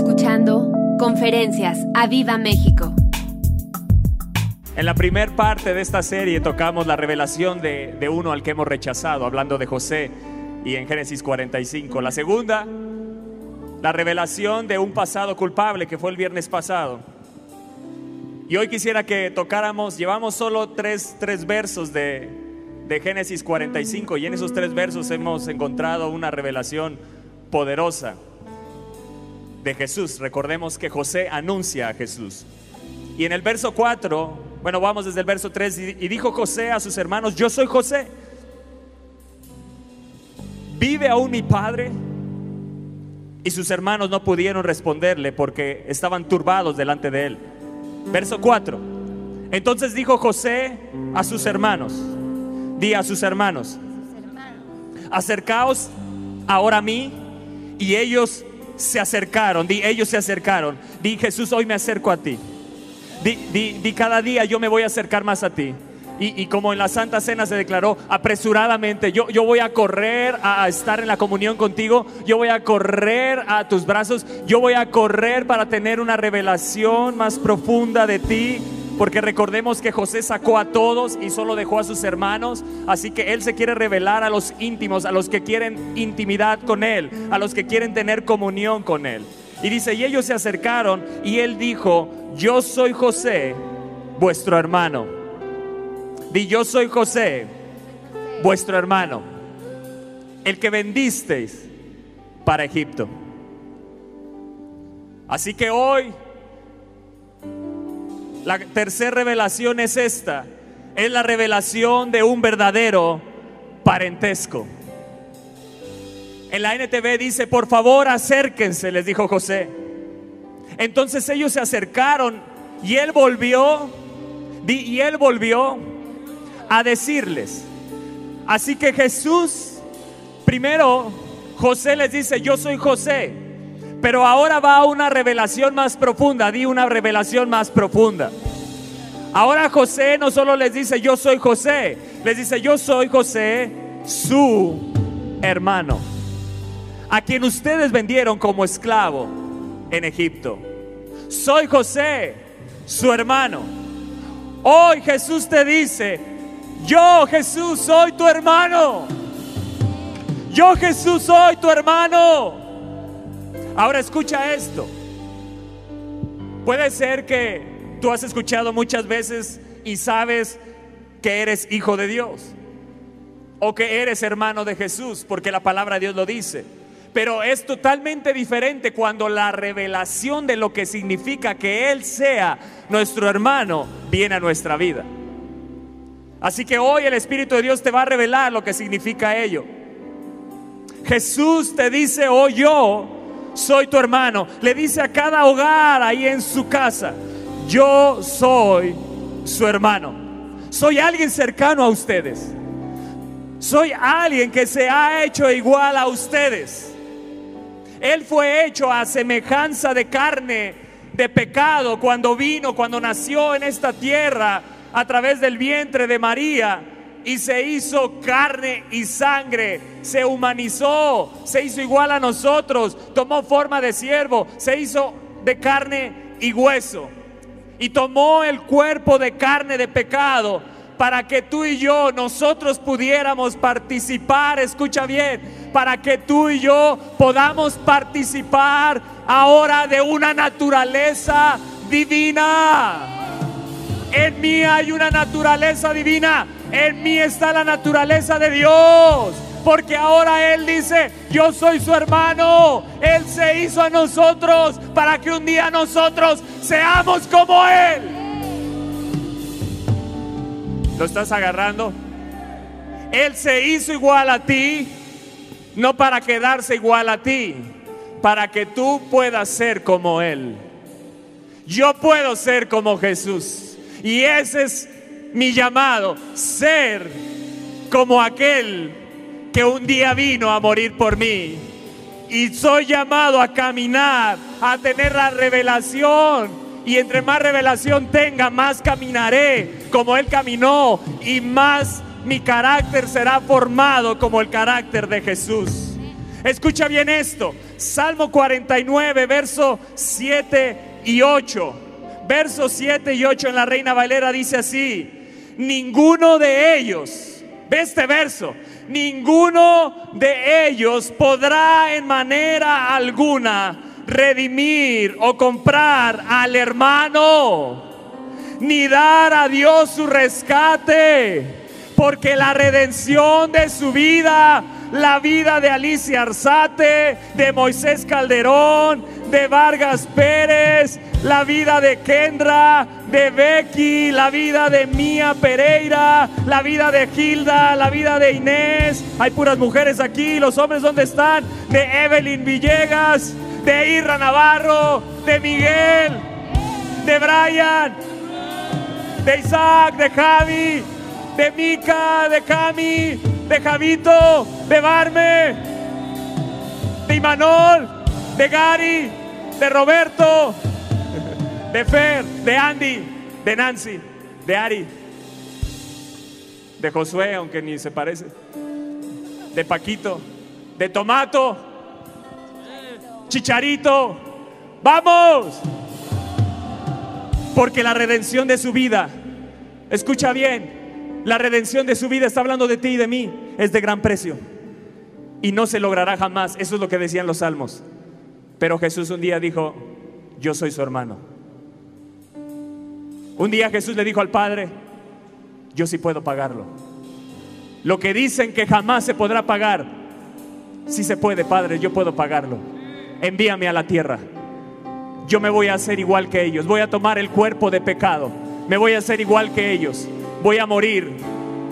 escuchando Conferencias a Viva México. En la primera parte de esta serie tocamos la revelación de, de uno al que hemos rechazado, hablando de José y en Génesis 45. La segunda, la revelación de un pasado culpable que fue el viernes pasado. Y hoy quisiera que tocáramos, llevamos solo tres, tres versos de, de Génesis 45 y en esos tres versos hemos encontrado una revelación poderosa de Jesús. Recordemos que José anuncia a Jesús. Y en el verso 4, bueno, vamos desde el verso 3, y, dijo José a sus hermanos, yo soy José. ¿Vive aún mi padre? Y sus hermanos no pudieron responderle porque estaban turbados delante de él. Verso 4. Entonces dijo José a sus hermanos, di a sus hermanos, acercaos ahora a mí. Y ellos se acercaron, di, ellos se acercaron. Di, Jesús, hoy me acerco a ti. Di, di, di, cada día yo me voy a acercar más a ti. Y, y, como en la Santa Cena se declaró apresuradamente, yo, yo voy a correr a, estar en la comunión contigo, yo voy a correr a tus brazos, yo voy a correr para tener una revelación más profunda de ti, porque recordemos que José sacó a todos y solo dejó a sus hermanos. Así que Él se quiere revelar a los íntimos, a los que quieren intimidad con Él, a los que quieren tener comunión con Él. Y dice, y ellos se acercaron y Él dijo, yo soy José, vuestro hermano. Di, yo soy José, vuestro hermano, el que vendisteis para Egipto. Así que hoy la tercera revelación es esta. Es la revelación de un verdadero parentesco. En la NTV dice, por favor acérquense, les dijo José. Entonces ellos se acercaron y él volvió, y él volvió a decirles. Así que Jesús, primero José les dice, yo soy José. Pero ahora va a una revelación más profunda, di una revelación más profunda. Ahora José no solo les dice yo soy José, les dice yo soy José, su hermano, a quien ustedes vendieron como esclavo en Egipto. Soy José, su hermano. Hoy Jesús te dice, yo Jesús soy tu hermano. Yo Jesús soy tu hermano. Ahora escucha esto. Puede ser que tú has escuchado muchas veces y sabes que eres hijo de Dios o que eres hermano de Jesús, porque la palabra de Dios lo dice. Pero es totalmente diferente cuando la revelación de lo que significa que Él sea nuestro hermano viene a nuestra vida. Así que hoy el Espíritu de Dios te va a revelar lo que significa ello. Jesús te dice, hoy yo soy tu hermano. Le dice a cada hogar ahí en su casa, yo soy su hermano. Soy alguien cercano a ustedes. Soy alguien que se ha hecho igual a ustedes. Él fue hecho a semejanza de carne, de pecado, cuando vino, cuando nació en esta tierra a través del vientre de María y se hizo carne y sangre, se humanizó, se hizo igual a nosotros, tomó forma de siervo, se hizo de carne y hueso y tomó el cuerpo de carne de pecado para que tú y yo, nosotros pudiéramos participar, escucha bien, para que tú y yo podamos participar ahora de una naturaleza divina. En mí hay una naturaleza divina, en mí está la naturaleza de Dios. Porque ahora Él dice, yo soy su hermano. Él se hizo a nosotros para que un día nosotros seamos como Él. ¿Lo estás agarrando? Él se hizo igual a ti, no para quedarse igual a ti, para que tú puedas ser como Él. Yo puedo ser como Jesús. Y ese es mi llamado, ser como aquel que un día vino a morir por mí. Y soy llamado a caminar, a tener la revelación. Y entre más revelación tenga, más caminaré como Él caminó. Y más mi carácter será formado como el carácter de Jesús. Escucha bien esto. Salmo 49, verso 7 y 8. Verso 7 y 8 en la Reina Valera dice así, ninguno de ellos, ve este verso, ninguno de ellos podrá en manera alguna redimir o comprar al hermano, ni dar a Dios su rescate, porque la redención de su vida, la vida de Alicia Arzate, de Moisés Calderón, de Vargas Pérez, la vida de Kendra, de Becky, la vida de Mía Pereira, la vida de Gilda, la vida de Inés. Hay puras mujeres aquí, los hombres dónde están, de Evelyn Villegas, de Irra Navarro, de Miguel, de Brian, de Isaac, de Javi, de Mica, de Cami, de Javito, de Barme, de Imanol, de Gary, de Roberto, de Fer, de Andy, de Nancy, de Ari, de Josué, aunque ni se parece, de Paquito, de Tomato, Chicharito, vamos. Porque la redención de su vida, escucha bien, la redención de su vida está hablando de ti y de mí, es de gran precio. Y no se logrará jamás, eso es lo que decían los salmos. Pero Jesús un día dijo, yo soy su hermano. Un día Jesús le dijo al Padre, yo sí puedo pagarlo. Lo que dicen que jamás se podrá pagar, sí se puede, Padre, yo puedo pagarlo. Envíame a la tierra. Yo me voy a hacer igual que ellos, voy a tomar el cuerpo de pecado, me voy a hacer igual que ellos, voy a morir,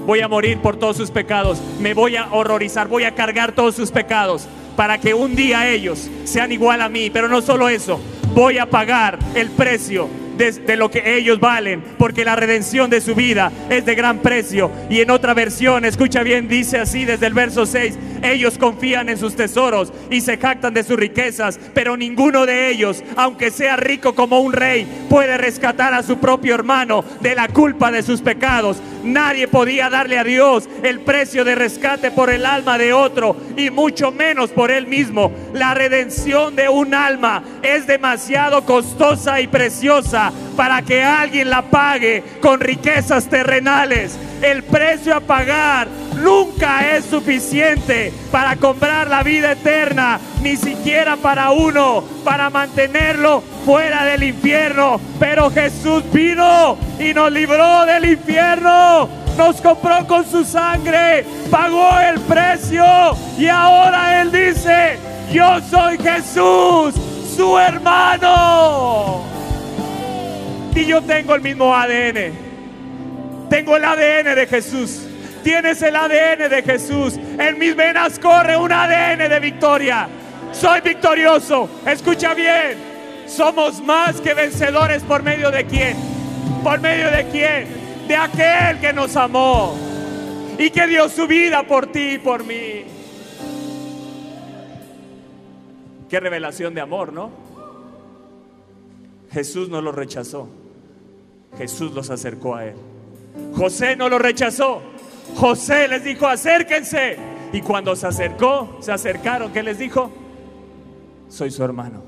voy a morir por todos sus pecados, me voy a horrorizar, voy a cargar todos sus pecados para que un día ellos sean igual a mí, pero no solo eso, voy a pagar el precio de, lo que ellos valen, porque la redención de su vida es de gran precio. Y en otra versión, escucha bien, dice así desde el verso 6, ellos confían en sus tesoros y se jactan de sus riquezas, pero ninguno de ellos, aunque sea rico como un rey, puede rescatar a su propio hermano de la culpa de sus pecados. Nadie podía darle a Dios el precio de rescate por el alma de otro y mucho menos por él mismo. La redención de un alma es demasiado costosa y preciosa para que alguien la pague con riquezas terrenales. El precio a pagar nunca es suficiente para comprar la vida eterna, ni siquiera para uno, para mantenerlo fuera del infierno. Pero Jesús vino y nos libró del infierno. Nos compró con su sangre, pagó el precio y ahora Él dice, yo soy Jesús, su hermano. Y yo tengo el mismo ADN. Tengo el ADN de Jesús. Tienes el ADN de Jesús. En mis venas corre un ADN de victoria. Soy victorioso. Escucha bien. Somos más que vencedores por medio de quién. ¿Por medio de quién? De aquel que nos amó y que dio su vida por ti y por mí. Qué revelación de amor, ¿no? Jesús no los rechazó. Jesús los acercó a Él. José no lo rechazó. José les dijo, acérquense. Y cuando se acercó, se acercaron, ¿qué les dijo? Soy su hermano.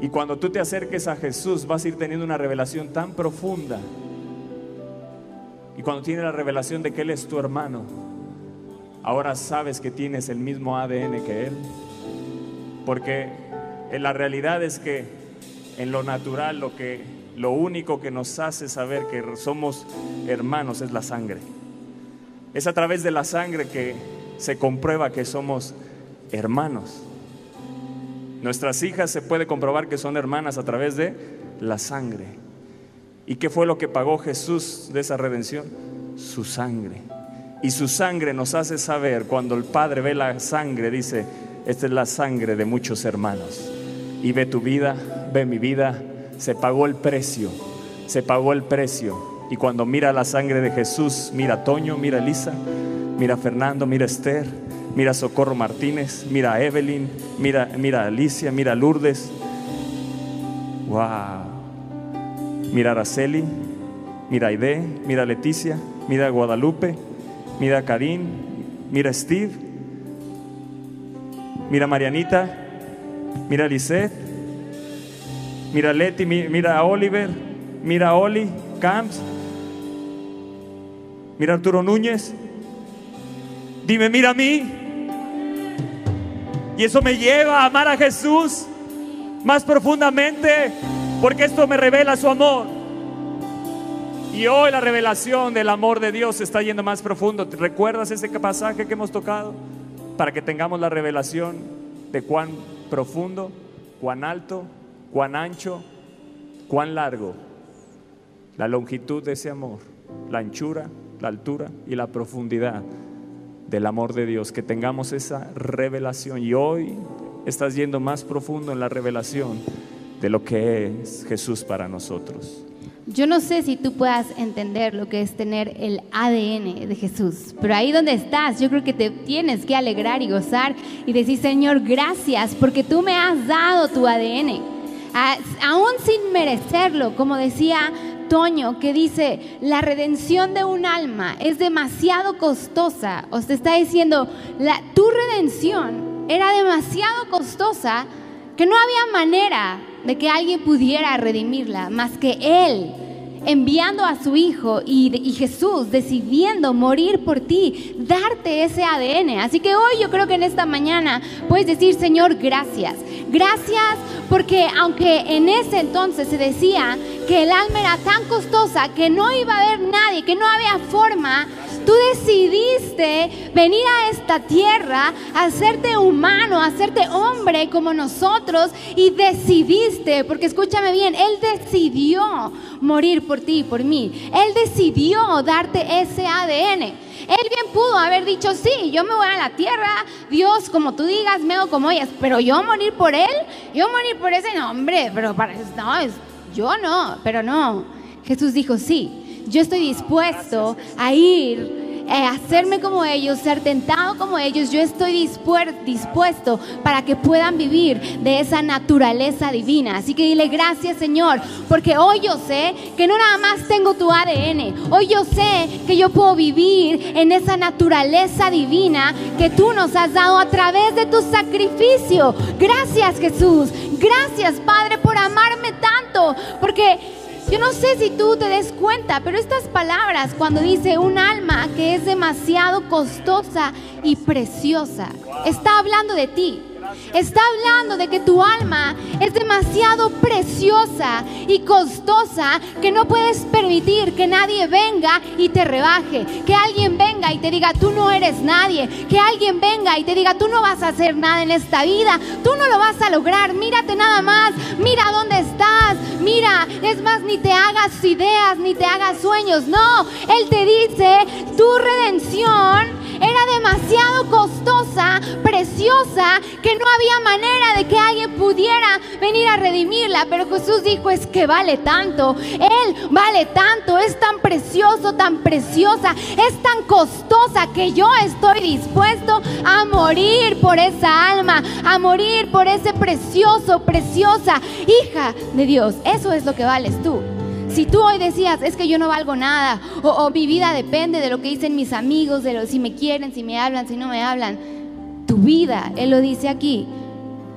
Y cuando tú te acerques a Jesús, vas a ir teniendo una revelación tan profunda. Y cuando tienes la revelación de que Él es tu hermano, ahora sabes que tienes el mismo ADN que Él. Porque en la realidad es que en lo natural lo que lo único que nos hace saber que somos hermanos es la sangre. Es a través de la sangre que se comprueba que somos hermanos. Nuestras hijas se puede comprobar que son hermanas a través de la sangre. ¿Y qué fue lo que pagó Jesús de esa redención? Su sangre. Y su sangre nos hace saber, cuando el Padre ve la sangre, dice, esta es la sangre de muchos hermanos. Y ve tu vida, ve mi vida, se pagó el precio, se pagó el precio. Y cuando mira la sangre de Jesús, mira a Toño, mira a Elisa, mira a Fernando, mira a Esther, mira a Socorro Martínez, mira a Evelyn, mira, a Alicia, mira a Lourdes. Wow. Mira a Araceli, mira a mira a Leticia, mira a Guadalupe, mira a mira a Steve. Mira a Marianita, mira a Lisette, mira a Leti, mira a Oliver, mira a Oli Camps, mira a Arturo Núñez. Dime, mira a mí. Y eso me lleva a amar a Jesús más profundamente, porque esto me revela su amor. Y hoy la revelación del amor de Dios está yendo más profundo. ¿Recuerdas ese pasaje que hemos tocado? Para que tengamos la revelación de cuán profundo, cuán alto, cuán ancho, cuán largo, la longitud de ese amor, la anchura, la altura y la profundidad del amor de Dios, que tengamos esa revelación. Y hoy estás yendo más profundo en la revelación de lo que es Jesús para nosotros. Yo no sé si tú puedas entender lo que es tener el ADN de Jesús, pero ahí donde estás, yo creo que te tienes que alegrar y gozar y decir, Señor, gracias porque tú me has dado tu ADN. Aún sin merecerlo, como decía Toño, que dice, la redención de un alma es demasiado costosa. O te está diciendo, la, tu redención era demasiado costosa que no había manera de que alguien pudiera redimirla más que Él enviando a su Hijo y, Jesús decidiendo morir por ti, darte ese ADN. Así que hoy yo creo que en esta mañana puedes decir, Señor, gracias. Gracias porque aunque en ese entonces se decía que el alma era tan costosa que no iba a haber nadie, que no había forma, tú decidiste venir a esta tierra, hacerte humano, hacerte hombre como nosotros y decidiste, porque escúchame bien, Él decidió morir por ti y por mí. Él decidió darte ese ADN. Él bien pudo haber dicho, sí, yo me voy a la tierra, Dios, como tú digas, me hago como ellas, pero yo morir por Él, yo morir por ese nombre, pero para, no, es, yo no, pero no. Jesús dijo, sí, yo estoy dispuesto a ir eh, hacerme como ellos, ser tentado como ellos, yo estoy dispuesto para que puedan vivir de esa naturaleza divina. Así que dile gracias Señor, porque hoy yo sé que no nada más tengo tu ADN, hoy yo sé que yo puedo vivir en esa naturaleza divina que tú nos has dado a través de tu sacrificio. Gracias Jesús, gracias Padre por amarme tanto, porque yo no sé si tú te des cuenta, pero estas palabras cuando dice un alma que es demasiado costosa y preciosa, está hablando de ti. Está hablando de que tu alma es demasiado preciosa y costosa que no puedes permitir que nadie venga y te rebaje. Que alguien venga y te diga, tú no eres nadie. Que alguien venga y te diga, tú no vas a hacer nada en esta vida. Tú no lo vas a lograr. Mírate nada más. Mira dónde estás. Mira, es más, ni te hagas ideas, ni te hagas sueños. No, Él te dice, tu redención era demasiado costosa, preciosa, que no había manera de que alguien pudiera venir a redimirla. Pero Jesús dijo, es que vale tanto, Él vale tanto, es tan precioso, tan preciosa, es tan costosa que yo estoy dispuesto a morir por esa alma, a morir por ese precioso, preciosa hija de Dios. Eso es lo que vales tú. Si tú hoy decías, es que yo no valgo nada, o, mi vida depende de lo que dicen mis amigos, de lo, si me quieren, si me hablan, si no me hablan, tu vida, Él lo dice aquí,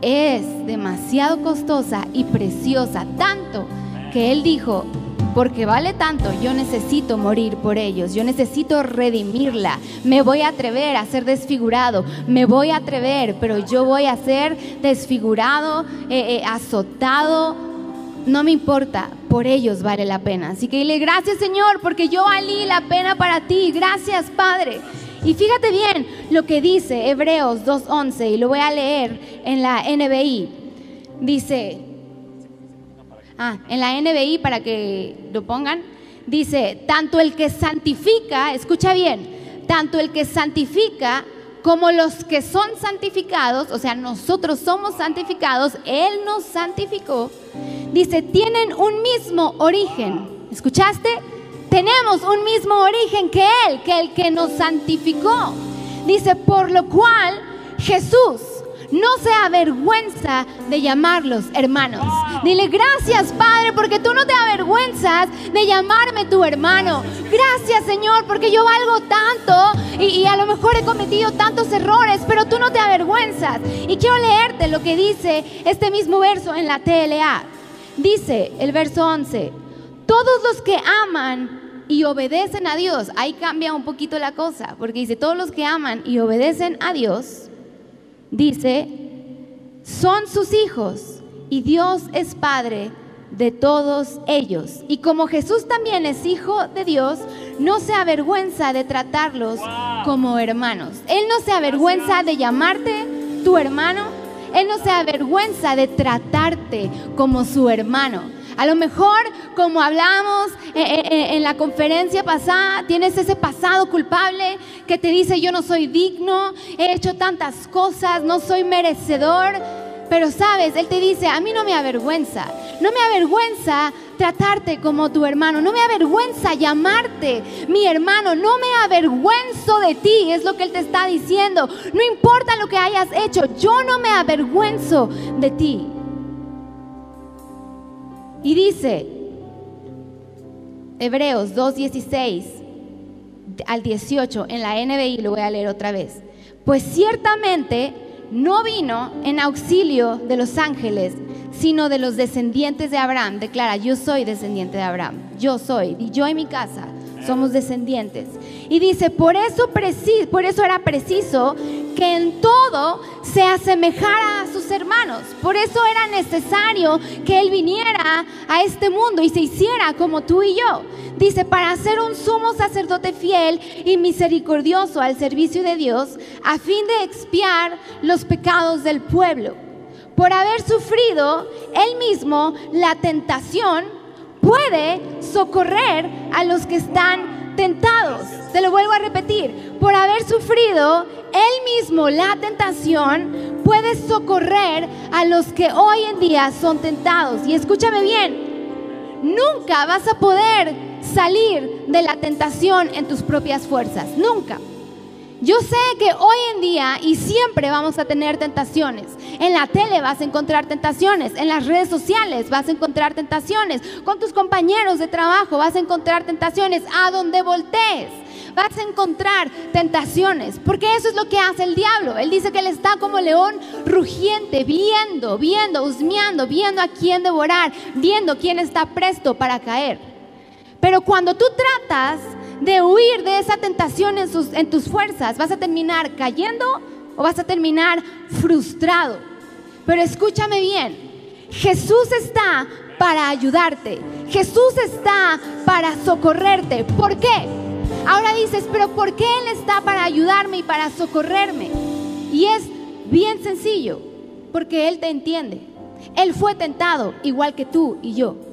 es demasiado costosa y preciosa, tanto que Él dijo, porque vale tanto, yo necesito morir por ellos, yo necesito redimirla, me voy a atrever a ser desfigurado, me voy a atrever, pero yo voy a ser desfigurado, eh, eh, azotado, no me importa, por ellos vale la pena. Así que dile gracias Señor, porque yo valí la pena para ti. Gracias Padre. Y fíjate bien lo que dice Hebreos 2.11 y lo voy a leer en la NBI. Dice, ah, en la NBI para que lo pongan, dice, tanto el que santifica, escucha bien, tanto el que santifica como los que son santificados, o sea, nosotros somos santificados, Él nos santificó, dice, tienen un mismo origen. ¿Escuchaste? Tenemos un mismo origen que Él, que el que nos santificó. Dice, por lo cual Jesús no se avergüenza de llamarlos hermanos. Dile gracias Padre porque tú no te avergüenzas de llamarme tu hermano. Gracias Señor porque yo valgo tanto y, y, a lo mejor he cometido tantos errores, pero tú no te avergüenzas. Y quiero leerte lo que dice este mismo verso en la TLA. Dice el verso 11, todos los que aman y obedecen a Dios, ahí cambia un poquito la cosa, porque dice, todos los que aman y obedecen a Dios, dice, son sus hijos y Dios es Padre de todos ellos. Y como Jesús también es hijo de Dios, no se avergüenza de tratarlos como hermanos. Él no se avergüenza de llamarte tu hermano. Él no se avergüenza de tratarte como su hermano. A lo mejor, como hablamos eh, eh, eh, en la conferencia pasada, tienes ese pasado culpable que te dice yo no soy digno, he hecho tantas cosas, no soy merecedor. Pero sabes, Él te dice, a mí no me avergüenza, no me avergüenza tratarte como tu hermano, no me avergüenza llamarte mi hermano, no me avergüenzo de ti, es lo que Él te está diciendo. No importa lo que hayas hecho, yo no me avergüenzo de ti. Y dice, Hebreos 2.16 al 18, en la NBI lo voy a leer otra vez. Pues ciertamente no vino en auxilio de los ángeles, sino de los descendientes de Abraham. Declara, yo soy descendiente de Abraham, yo soy, y yo y mi casa somos descendientes. Y dice, por eso, por eso era preciso que en todo se asemejara a sus hermanos. Por eso era necesario que Él viniera a este mundo y se hiciera como tú y yo. Dice, para ser un sumo sacerdote fiel y misericordioso al servicio de Dios, a fin de expiar los pecados del pueblo. Por haber sufrido Él mismo la tentación, puede socorrer a los que están tentados. Te lo vuelvo a repetir, por haber sufrido él mismo la tentación, puede socorrer a los que hoy en día son tentados. Y escúchame bien, nunca vas a poder salir de la tentación en tus propias fuerzas, nunca. Yo sé que hoy en día y siempre vamos a tener tentaciones. En la tele vas a encontrar tentaciones, en las redes sociales vas a encontrar tentaciones, con tus compañeros de trabajo vas a encontrar tentaciones, a donde voltees vas a encontrar tentaciones, porque eso es lo que hace el diablo. Él dice que él está como león rugiente, viendo, viendo, husmeando, viendo a quién devorar, viendo quién está presto para caer. Pero cuando tú tratas de huir de esa tentación en, tus fuerzas, vas a terminar cayendo o vas a terminar frustrado. Pero escúchame bien, Jesús está para ayudarte. Jesús está para socorrerte. ¿Por qué? Ahora dices, pero ¿por qué Él está para ayudarme y para socorrerme? Y es bien sencillo, porque Él te entiende. Él fue tentado igual que tú y yo.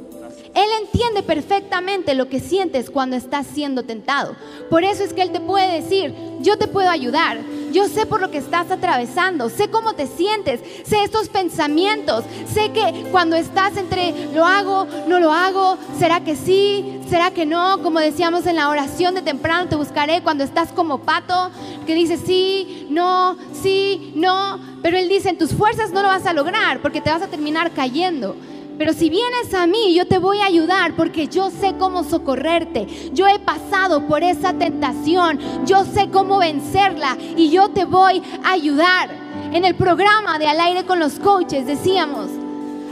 Él entiende perfectamente lo que sientes cuando estás siendo tentado. Por eso es que Él te puede decir, yo te puedo ayudar. Yo sé por lo que estás atravesando, sé cómo te sientes, sé estos pensamientos, sé que cuando estás entre lo hago, no lo hago, será que sí, será que no, como decíamos en la oración de temprano te buscaré cuando estás como pato, que dice sí, no, sí, no, pero él dice en tus fuerzas no lo vas a lograr porque te vas a terminar cayendo. Pero si vienes a mí, yo te voy a ayudar porque yo sé cómo socorrerte. Yo he pasado por esa tentación. Yo sé cómo vencerla y yo te voy a ayudar. En el programa de Al aire con los coaches decíamos,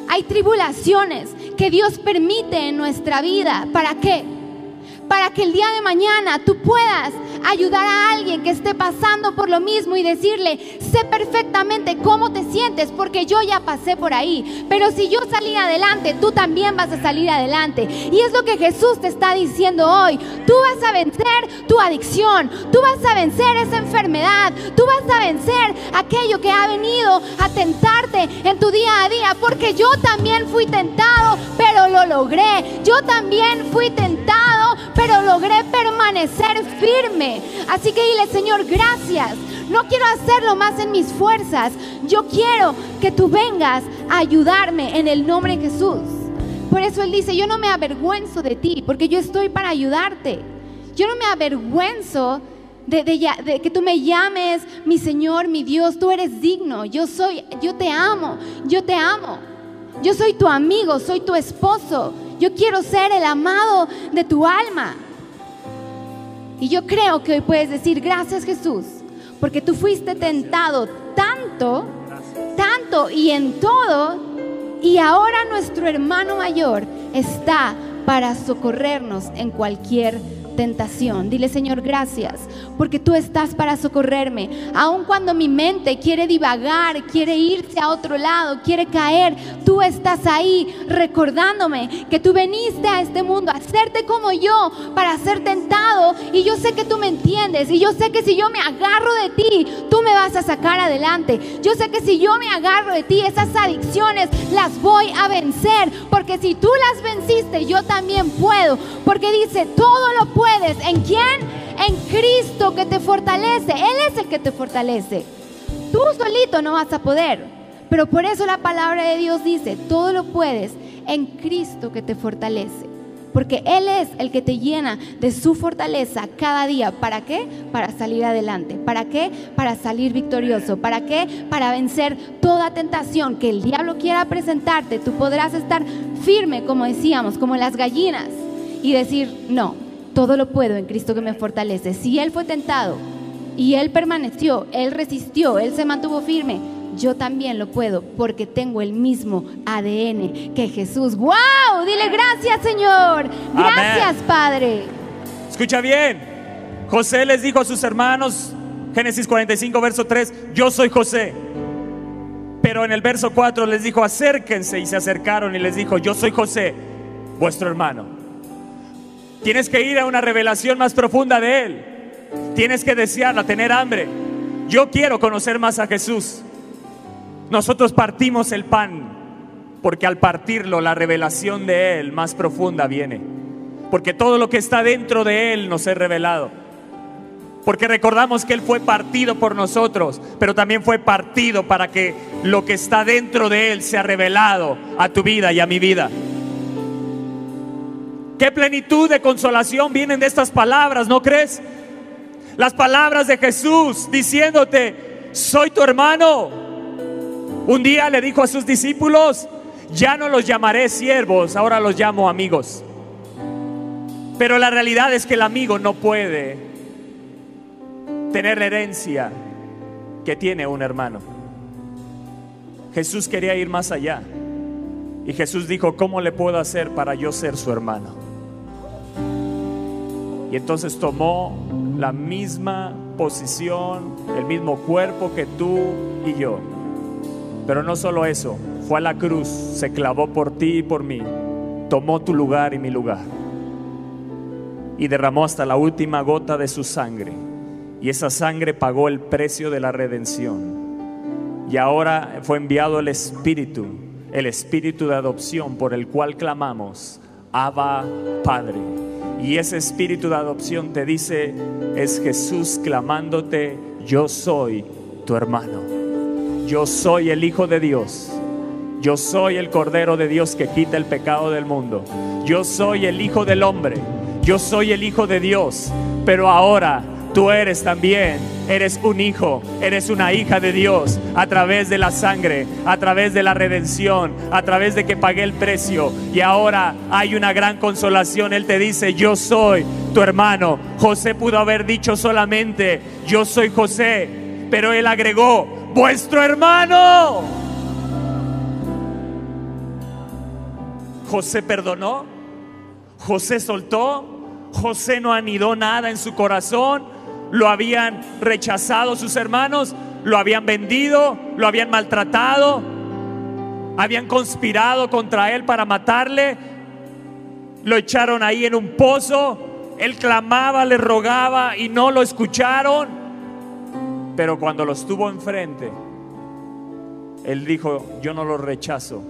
hay tribulaciones que Dios permite en nuestra vida. ¿Para qué? Para que el día de mañana tú puedas ayudar a alguien que esté pasando por lo mismo y decirle, sé perfectamente cómo te sientes porque yo ya pasé por ahí. Pero si yo salí adelante, tú también vas a salir adelante. Y es lo que Jesús te está diciendo hoy. Tú vas a vencer tu adicción, tú vas a vencer esa enfermedad, tú vas a vencer aquello que ha venido a tentarte en tu día a día. Porque yo también fui tentado, pero lo logré. Yo también fui tentado, pero logré permanecer firme. Así que dile, Señor, gracias. No quiero hacerlo más en mis fuerzas. Yo quiero que tú vengas a ayudarme en el nombre de Jesús. Por eso Él dice, yo no me avergüenzo de ti, porque yo estoy para ayudarte. Yo no me avergüenzo de, de que tú me llames mi Señor, mi Dios, tú eres digno, yo soy, yo te amo, yo te amo. Yo soy tu amigo, soy tu esposo. Yo quiero ser el amado de tu alma. Y yo creo que hoy puedes decir, gracias Jesús, porque tú fuiste tentado tanto, tanto y en todo, y ahora nuestro hermano mayor está para socorrernos en cualquier tentación. Dile, Señor, gracias, porque tú estás para socorrerme. Aun cuando mi mente quiere divagar, quiere irse a otro lado, quiere caer, tú estás ahí recordándome que tú veniste a este mundo a hacerte como yo, para ser tentado. Y yo sé que tú me entiendes. Y yo sé que si yo me agarro de ti, tú me vas a sacar adelante. Yo sé que si yo me agarro de ti, esas adicciones las voy a vencer. Porque si tú las venciste, yo también puedo. Porque dice, todo lo ¿En quién? En Cristo que te fortalece. Él es el que te fortalece. Tú solito no vas a poder. Pero por eso la palabra de Dios dice, todo lo puedes en Cristo que te fortalece. Porque Él es el que te llena de su fortaleza cada día. ¿Para qué? Para salir adelante. ¿Para qué? Para salir victorioso. ¿Para qué? Para vencer toda tentación que el diablo quiera presentarte. Tú podrás estar firme, como decíamos, como las gallinas. Y decir, no, todo lo puedo en Cristo que me fortalece. Si Él fue tentado y Él permaneció, Él resistió, Él se mantuvo firme, yo también lo puedo porque tengo el mismo ADN que Jesús. ¡Wow! Dile gracias Señor. Gracias Amén. Padre. Escucha bien. José les dijo a sus hermanos, Génesis 45, verso 3, yo soy José. Pero en el verso 4 les dijo, acérquense y se acercaron y les dijo, yo soy José, vuestro hermano. Tienes que ir a una revelación más profunda de Él. Tienes que desearla, tener hambre. Yo quiero conocer más a Jesús. Nosotros partimos el pan porque al partirlo la revelación de Él más profunda viene. Porque todo lo que está dentro de Él nos es revelado. Porque recordamos que Él fue partido por nosotros, pero también fue partido para que lo que está dentro de Él sea revelado a tu vida y a mi vida. Qué plenitud de consolación vienen de estas palabras, ¿no crees? Las palabras de Jesús diciéndote, soy tu hermano. Un día le dijo a sus discípulos, ya no los llamaré siervos, ahora los llamo amigos. Pero la realidad es que el amigo no puede tener la herencia que tiene un hermano. Jesús quería ir más allá. Y Jesús dijo, ¿cómo le puedo hacer para yo ser su hermano? Y entonces tomó la misma posición, el mismo cuerpo que tú y yo. Pero no solo eso, fue a la cruz, se clavó por ti y por mí, tomó tu lugar y mi lugar. Y derramó hasta la última gota de su sangre. Y esa sangre pagó el precio de la redención. Y ahora fue enviado el Espíritu, el Espíritu de adopción por el cual clamamos, Abba Padre. Y ese Espíritu de adopción te dice, es Jesús clamándote, yo soy tu hermano. Yo soy el Hijo de Dios. Yo soy el Cordero de Dios que quita el pecado del mundo. Yo soy el Hijo del Hombre. Yo soy el Hijo de Dios. Pero ahora tú eres también, eres un hijo, eres una hija de Dios a través de la sangre, a través de la redención, a través de que pagué el precio. Y ahora hay una gran consolación. Él te dice, yo soy tu hermano. José pudo haber dicho solamente, yo soy José. Pero él agregó, vuestro hermano. José perdonó, José soltó, José no anidó nada en su corazón, lo habían rechazado sus hermanos, lo habían vendido, lo habían maltratado, habían conspirado contra él para matarle, lo echaron ahí en un pozo, él clamaba, le rogaba y no lo escucharon, pero cuando los tuvo enfrente, él dijo, yo no los rechazo,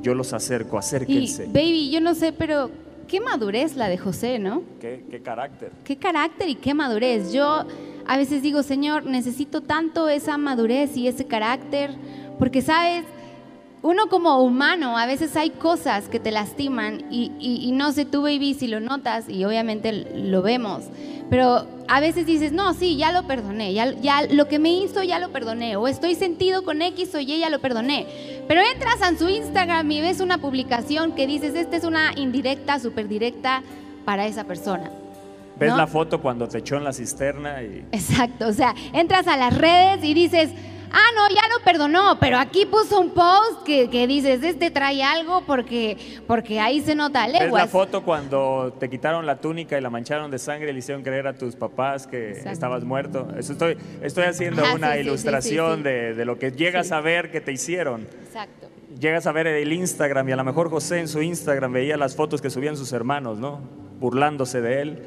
yo los acerco, Y acérquense. baby, yo no sé, pero qué madurez la de José, ¿no? ¿Qué, qué carácter? Qué carácter y qué madurez. Yo a veces digo, Señor, necesito tanto esa madurez y ese carácter, porque sabes, uno como humano, a veces hay cosas que te lastiman y, y- y no sé, tú baby si lo notas y obviamente lo vemos, pero a veces dices, no, sí, ya lo perdoné, ya, ya lo que me hizo ya lo perdoné, o estoy sentido con X o Y, ya lo perdoné. Pero entras a su Instagram y ves una publicación que dices, esta es una indirecta, súper directa para esa persona. Ves ¿no? la foto cuando te echó en la cisterna y Exacto, o sea, entras a las redes y dices, ah, no, ya lo perdonó, pero aquí puso un post que, que dices, este trae algo porque, porque ahí se nota ves la leguas. foto cuando te quitaron la túnica y la mancharon de sangre y le hicieron creer a tus papás que Exacto. estabas muerto. Eso estoy, estoy haciendo Ajá, una sí, ilustración sí, sí. De, de lo que llegas a ver que te hicieron. Exacto. Llegas a ver el Instagram y a lo mejor José en su Instagram veía las fotos que subían sus hermanos, ¿no? Burlándose de él.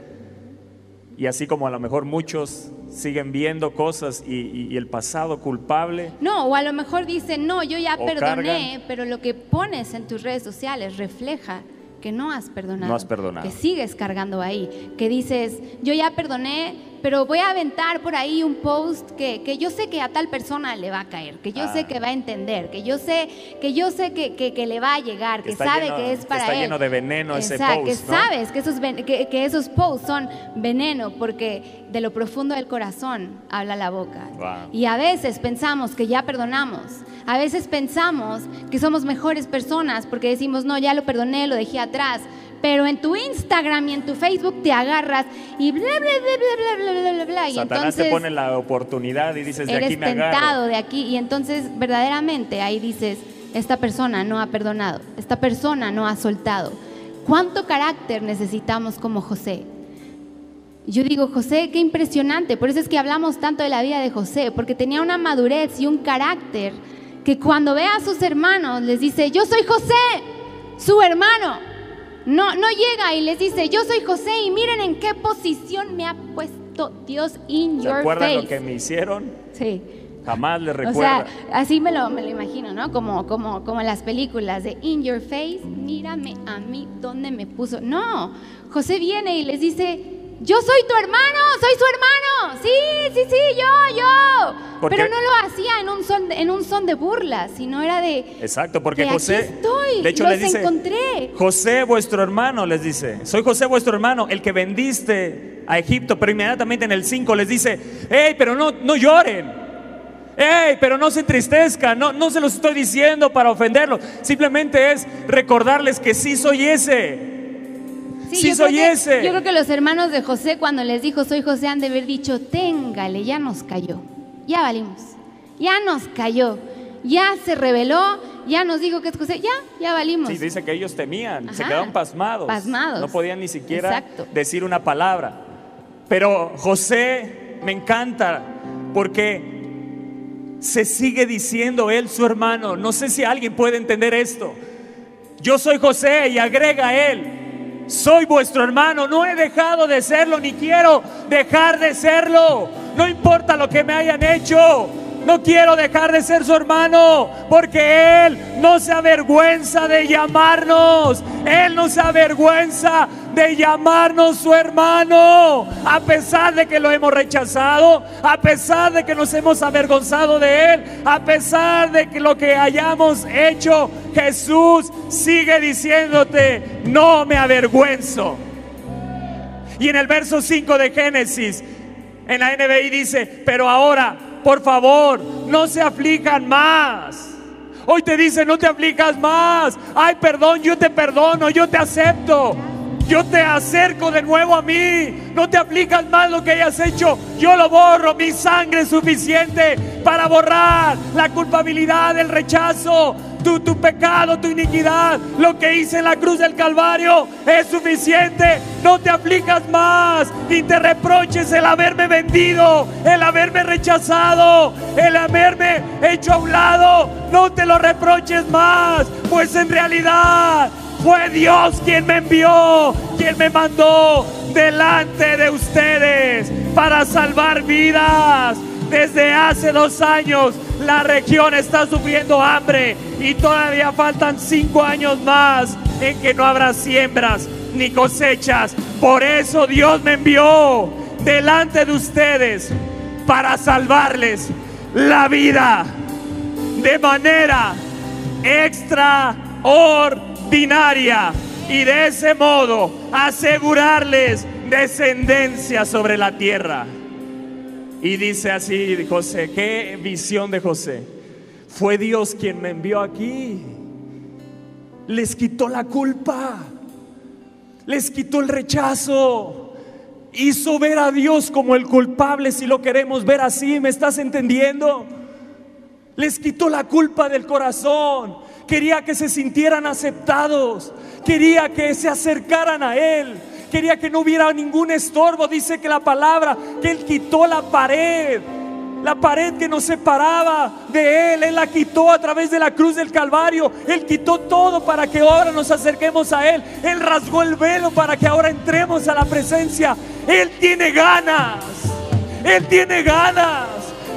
Y así como a lo mejor muchos siguen viendo cosas y, y- y el pasado culpable, No, o a lo mejor dicen, no, yo ya perdoné, cargan. pero lo que pones en tus redes sociales refleja que no has perdonado. No has perdonado. Que sigues cargando ahí. Que dices, yo ya perdoné, pero voy a aventar por ahí un post que, que yo sé que a tal persona le va a caer, que yo Ah. sé que va a entender, que yo sé que, yo sé que, que- que le va a llegar, Que que, está sabe lleno- que es para está él. lleno de veneno ese Exacto, post, que ¿no? sabes que esos, que, que esos posts son veneno, porque de lo profundo del corazón habla la boca. Wow. Y a veces pensamos que ya perdonamos. A veces pensamos que somos mejores personas porque decimos, no, ya lo perdoné, lo dejé atrás pero en tu Instagram y en tu Facebook te agarras y bla, bla, bla, bla, bla, bla, bla, bla. Y Satanás entonces, te pone la oportunidad y dices, de aquí me agarro. Eres tentado de aquí y entonces verdaderamente ahí dices, esta persona no ha perdonado, esta persona no ha soltado. ¿Cuánto carácter necesitamos como José? Yo digo, José, qué impresionante, por eso es que hablamos tanto de la vida de José, porque tenía una madurez y un carácter que cuando ve a sus hermanos les dice, yo soy José, su hermano, no, no llega y les dice, yo soy José y miren en qué posición me ha puesto Dios in ¿Se your acuerdan face. lo que me hicieron? Sí. Jamás le O recuerda. sea, así me lo, me lo imagino, ¿no? Como, como, como en las películas de In Your Face, mírame a mí dónde me puso. No, José viene y les dice, yo soy tu hermano, soy su hermano. Sí, sí, sí, yo, yo. Porque- Pero no lo hacía en un son, en un son de burla, sino era de, Exacto, porque que aquí José, estoy, de hecho los les dice, encontré. José vuestro hermano, les dice, soy José vuestro hermano, el que vendiste a Egipto, pero inmediatamente en el 5 les dice, hey, pero no, no lloren, hey, pero no se entristezcan, no, no se los estoy diciendo para ofenderlos, simplemente es recordarles que sí soy ese. Sí, soy creo que- ese. Yo creo que los hermanos de José, cuando les dijo soy José, han de haber dicho, téngale, ya nos cayó, ya valimos, ya nos cayó, ya se reveló, ya nos dijo que es José, ya, ya valimos. Sí, dice que ellos temían, se quedaron pasmados, Pasmados. no podían ni siquiera Exacto. decir una palabra. Pero José me encanta porque se sigue diciendo él su hermano. No sé si alguien puede entender esto. Yo soy José y agrega él. Soy vuestro hermano, no he dejado de serlo ni quiero dejar de serlo. No importa lo que me hayan hecho. No quiero dejar de ser su hermano porque Él no se avergüenza de llamarnos. Él no se avergüenza de llamarnos su hermano. A pesar de que lo hemos rechazado, a pesar de que nos hemos avergonzado de Él, a pesar de que lo que hayamos hecho, Jesús sigue diciéndote, no me avergüenzo. Y en el verso 5 de Génesis, en la NBI dice, pero ahora, por favor, no se aflijan más. Hoy te dice, no te aflijas más. Ay, perdón, yo te perdono, yo te acepto. Yo te acerco de nuevo a mí. No te aflijas más lo que hayas hecho. Yo lo borro. Mi sangre es suficiente para borrar la culpabilidad, el rechazo, tu, tu pecado, tu iniquidad. Lo que hice en la cruz del Calvario es suficiente. No te aflijas más y te reproches el haberme vendido, el haberme rechazado, el haberme hecho a un lado. No te lo reproches más, pues en realidad fue Dios quien me envió, quien me mandó delante de ustedes para salvar vidas. Desde hace dos años la región está sufriendo hambre y todavía faltan cinco años más en que no habrá siembras ni cosechas. Por eso Dios me envió delante de ustedes para salvarles la vida. De manera extraordinaria y de ese modo asegurarles descendencia sobre la tierra. Y dice así José, qué visión de José. Fue Dios quien me envió aquí. Les quitó la culpa. Les quitó el rechazo. Hizo ver a Dios como el culpable si lo queremos ver así. ¿Me estás entendiendo? Les quitó la culpa del corazón. Quería que se sintieran aceptados. Quería que se acercaran a Él quería que no hubiera ningún estorbo. Dice que la palabra, que Él quitó la pared. La pared que nos separaba de Él, Él la quitó a través de la cruz del Calvario. Él quitó todo para que ahora nos acerquemos a Él. Él rasgó el velo para que ahora entremos a la presencia. Él tiene ganas. Él tiene ganas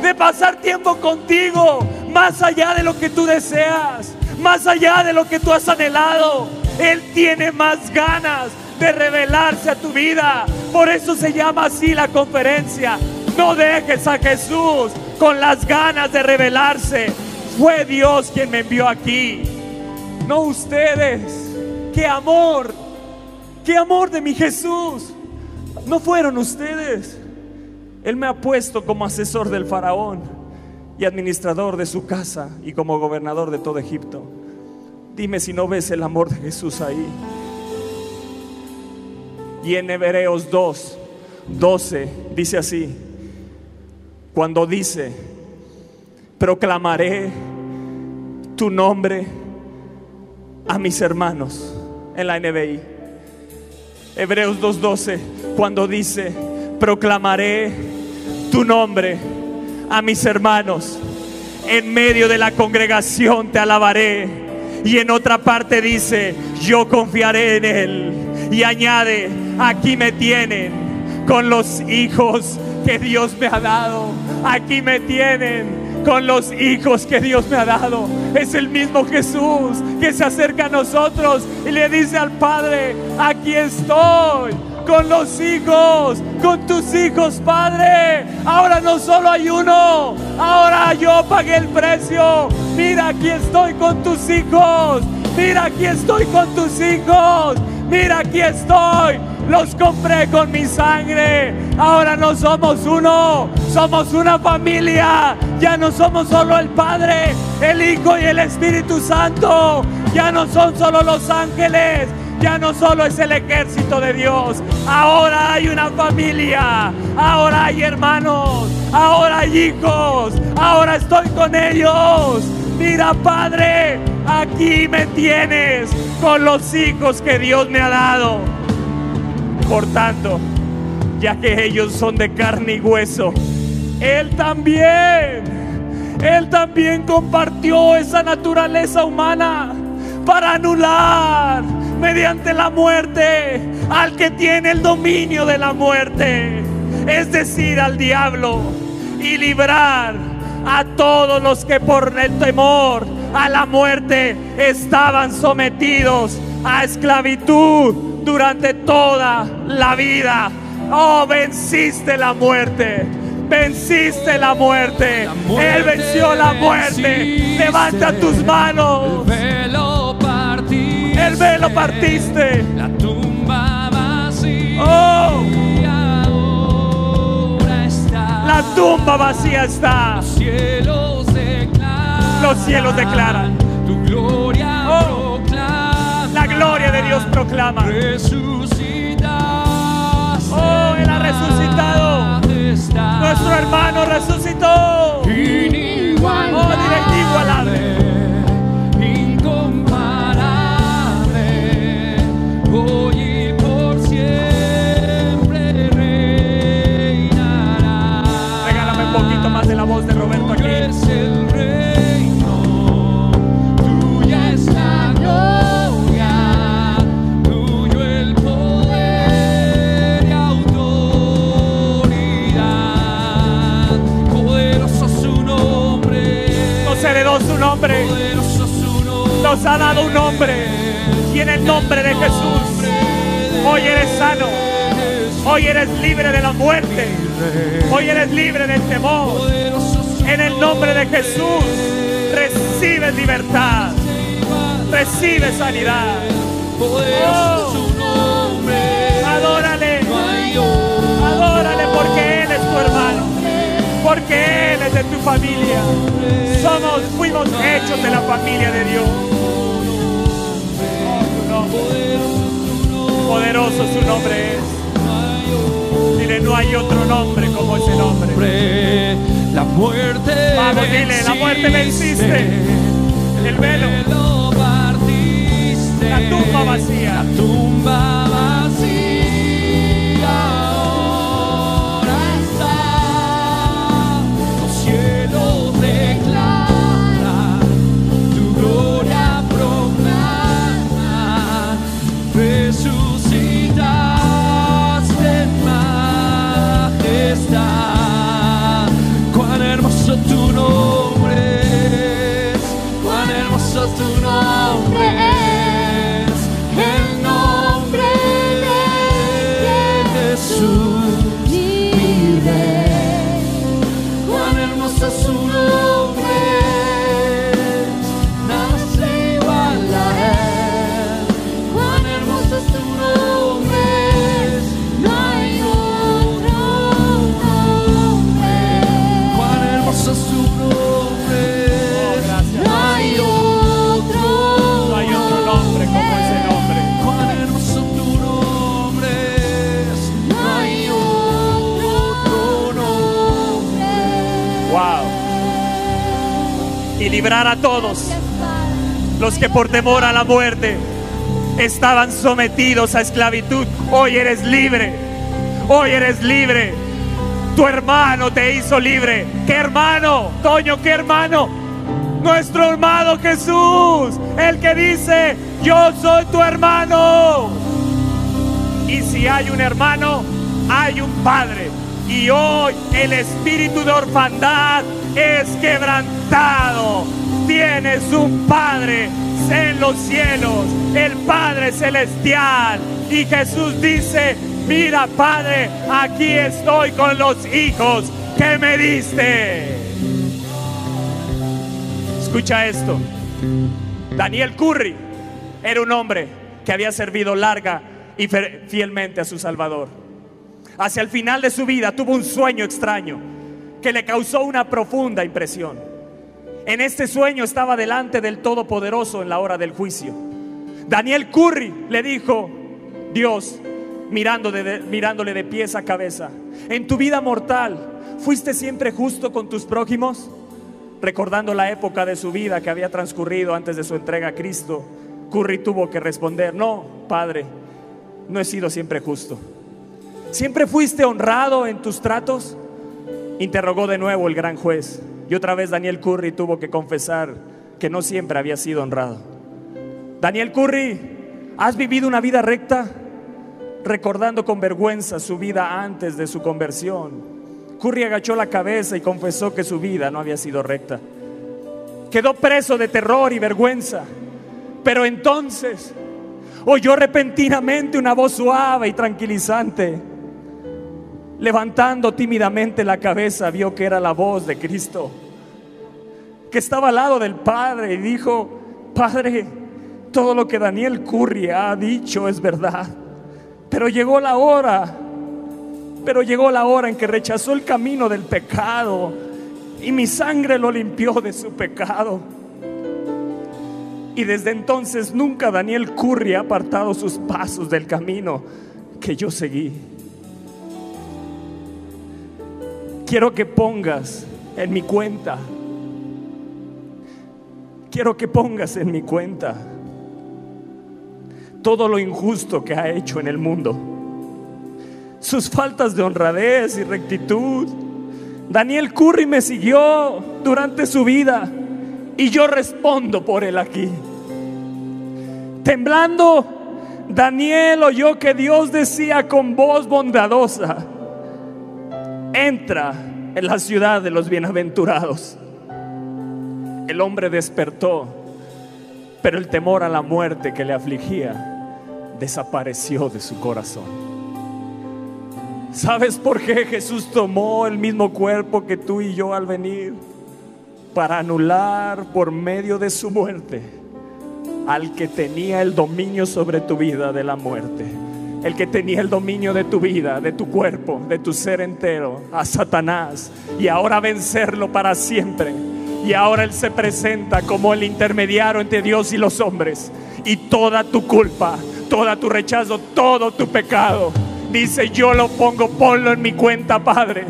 de pasar tiempo contigo, más allá de lo que tú deseas, más allá de lo que tú has anhelado. Él tiene más ganas de revelarse a tu vida. Por eso se llama así la conferencia. No dejes a Jesús con las ganas de revelarse. Fue Dios quien me envió aquí. No ustedes. Qué amor. Qué amor de mi Jesús. No fueron ustedes. Él me ha puesto como asesor del faraón y administrador de su casa y como gobernador de todo Egipto. Dime si no ves el amor de Jesús ahí. Y en Hebreos 2, 12 dice así, cuando dice, proclamaré tu nombre a mis hermanos en la NBI. Hebreos 2.12, cuando dice, proclamaré tu nombre a mis hermanos. En medio de la congregación te alabaré. Y en otra parte dice, yo confiaré en él. Y añade, aquí me tienen con los hijos que Dios me ha dado. Aquí me tienen con los hijos que Dios me ha dado. Es el mismo Jesús que se acerca a nosotros y le dice al Padre, aquí estoy con los hijos, con tus hijos, Padre. Ahora no solo hay uno, ahora yo pagué el precio. Mira, aquí estoy con tus hijos. Mira, aquí estoy con tus hijos. Mira, aquí estoy. Los compré con mi sangre. Ahora no somos uno, somos una familia. Ya no somos solo el Padre, el Hijo y el Espíritu Santo. Ya no son solo los ángeles. Ya no solo es el ejército de Dios, ahora hay una familia, ahora hay hermanos, ahora hay hijos, ahora estoy con ellos. Mira, Padre, aquí me tienes con los hijos que Dios me ha dado. Por tanto, ya que ellos son de carne y hueso, Él también, Él también compartió esa naturaleza humana para anular mediante la muerte al que tiene el dominio de la muerte, es decir, al diablo, y librar a todos los que por el temor a la muerte estaban sometidos a esclavitud durante toda la vida. Oh, venciste la muerte. Venciste la muerte. Él venció la muerte. Levanta tus manos. El velo partiste. La tumba vacía. Oh, ahora está. la tumba vacía está. Los cielos declaran. Los cielos declaran. Tu gloria Oh, proclama. La gloria de Dios proclama. Resucitaste. Oh, Él ha resucitado. Está. Nuestro hermano resucitó. Inigualable. Oh, directivo inigualable. Voz de Roberto aquí. El reino, tuya es la gloria, tuyo el poder y autoridad. Poderoso su nombre, Nos heredó su nombre. poderoso su nombre. Nos ha dado un nombre. Y en el nombre de Jesús. Hoy eres sano. Hoy eres libre de la muerte. Hoy eres libre del temor. En el nombre de Jesús recibes libertad. Recibe sanidad. Nombre. Adórale. Adórale porque Él es tu hermano. Porque Él es de tu familia. Somos, fuimos hechos de la familia de Dios. Oh, tu. Poderoso su nombre es. Dile, no hay otro nombre como ese nombre. La muerte Vamos, dile, la muerte venciste. El velo. velo partiste. La tumba vacía. La tumba a todos los que por temor a la muerte estaban sometidos a esclavitud. Hoy eres libre. Hoy eres libre. Tu hermano te hizo libre. ¿Qué hermano? Toño, ¿qué hermano? Nuestro hermano Jesús. El que dice, yo soy tu hermano. Y si hay un hermano, hay un padre. Y hoy el espíritu de orfandad es quebrantado. Tienes un padre en los cielos, el Padre celestial. Y Jesús dice, mira Padre, aquí estoy con los hijos que me diste. Escucha esto. Daniel Curry era un hombre que había servido larga y fielmente a su Salvador. Hacia el final de su vida tuvo un sueño extraño que le causó una profunda impresión. En este sueño estaba delante del Todopoderoso en la hora del juicio. Daniel Curry le dijo, Dios, mirando de- mirándole de pies a cabeza, en tu vida mortal, ¿fuiste siempre justo con tus prójimos? Recordando la época de su vida que había transcurrido antes de su entrega a Cristo, Curry tuvo que responder, no, Padre, no he sido siempre justo. ¿Siempre fuiste honrado en tus tratos? Interrogó de nuevo el gran juez. Y otra vez Daniel Curry tuvo que confesar que no siempre había sido honrado. Daniel Curry, ¿has vivido una vida recta? Recordando con vergüenza su vida antes de su conversión. Curry agachó la cabeza y confesó que su vida no había sido recta. Quedó preso de terror y vergüenza. Pero entonces oyó repentinamente una voz suave y tranquilizante. Levantando tímidamente la cabeza, vio que era la voz de Cristo, que estaba al lado del Padre y dijo, Padre, todo lo que Daniel Curry ha dicho es verdad, pero llegó la hora, pero llegó la hora en que rechazó el camino del pecado y mi sangre lo limpió de su pecado. Y desde entonces nunca Daniel Curry ha apartado sus pasos del camino que yo seguí. Quiero que pongas en mi cuenta. Quiero que pongas en mi cuenta todo lo injusto que ha hecho en el mundo. Sus faltas de honradez y rectitud. Daniel Curry me siguió durante su vida y yo respondo por él aquí. Temblando, Daniel oyó que Dios decía con voz bondadosa, entra en la ciudad de los bienaventurados. El hombre despertó, pero el temor a la muerte que le afligía desapareció de su corazón. ¿Sabes por qué Jesús tomó el mismo cuerpo que tú y yo al venir? Para anular por medio de su muerte al que tenía el dominio sobre tu vida de la muerte. El que tenía el dominio de tu vida, de tu cuerpo, de tu ser entero, a Satanás. Y ahora vencerlo para siempre. Y ahora Él se presenta como el intermediario entre Dios y los hombres. Y toda tu culpa, toda tu rechazo, todo tu pecado. Dice, yo lo pongo, ponlo en mi cuenta, Padre.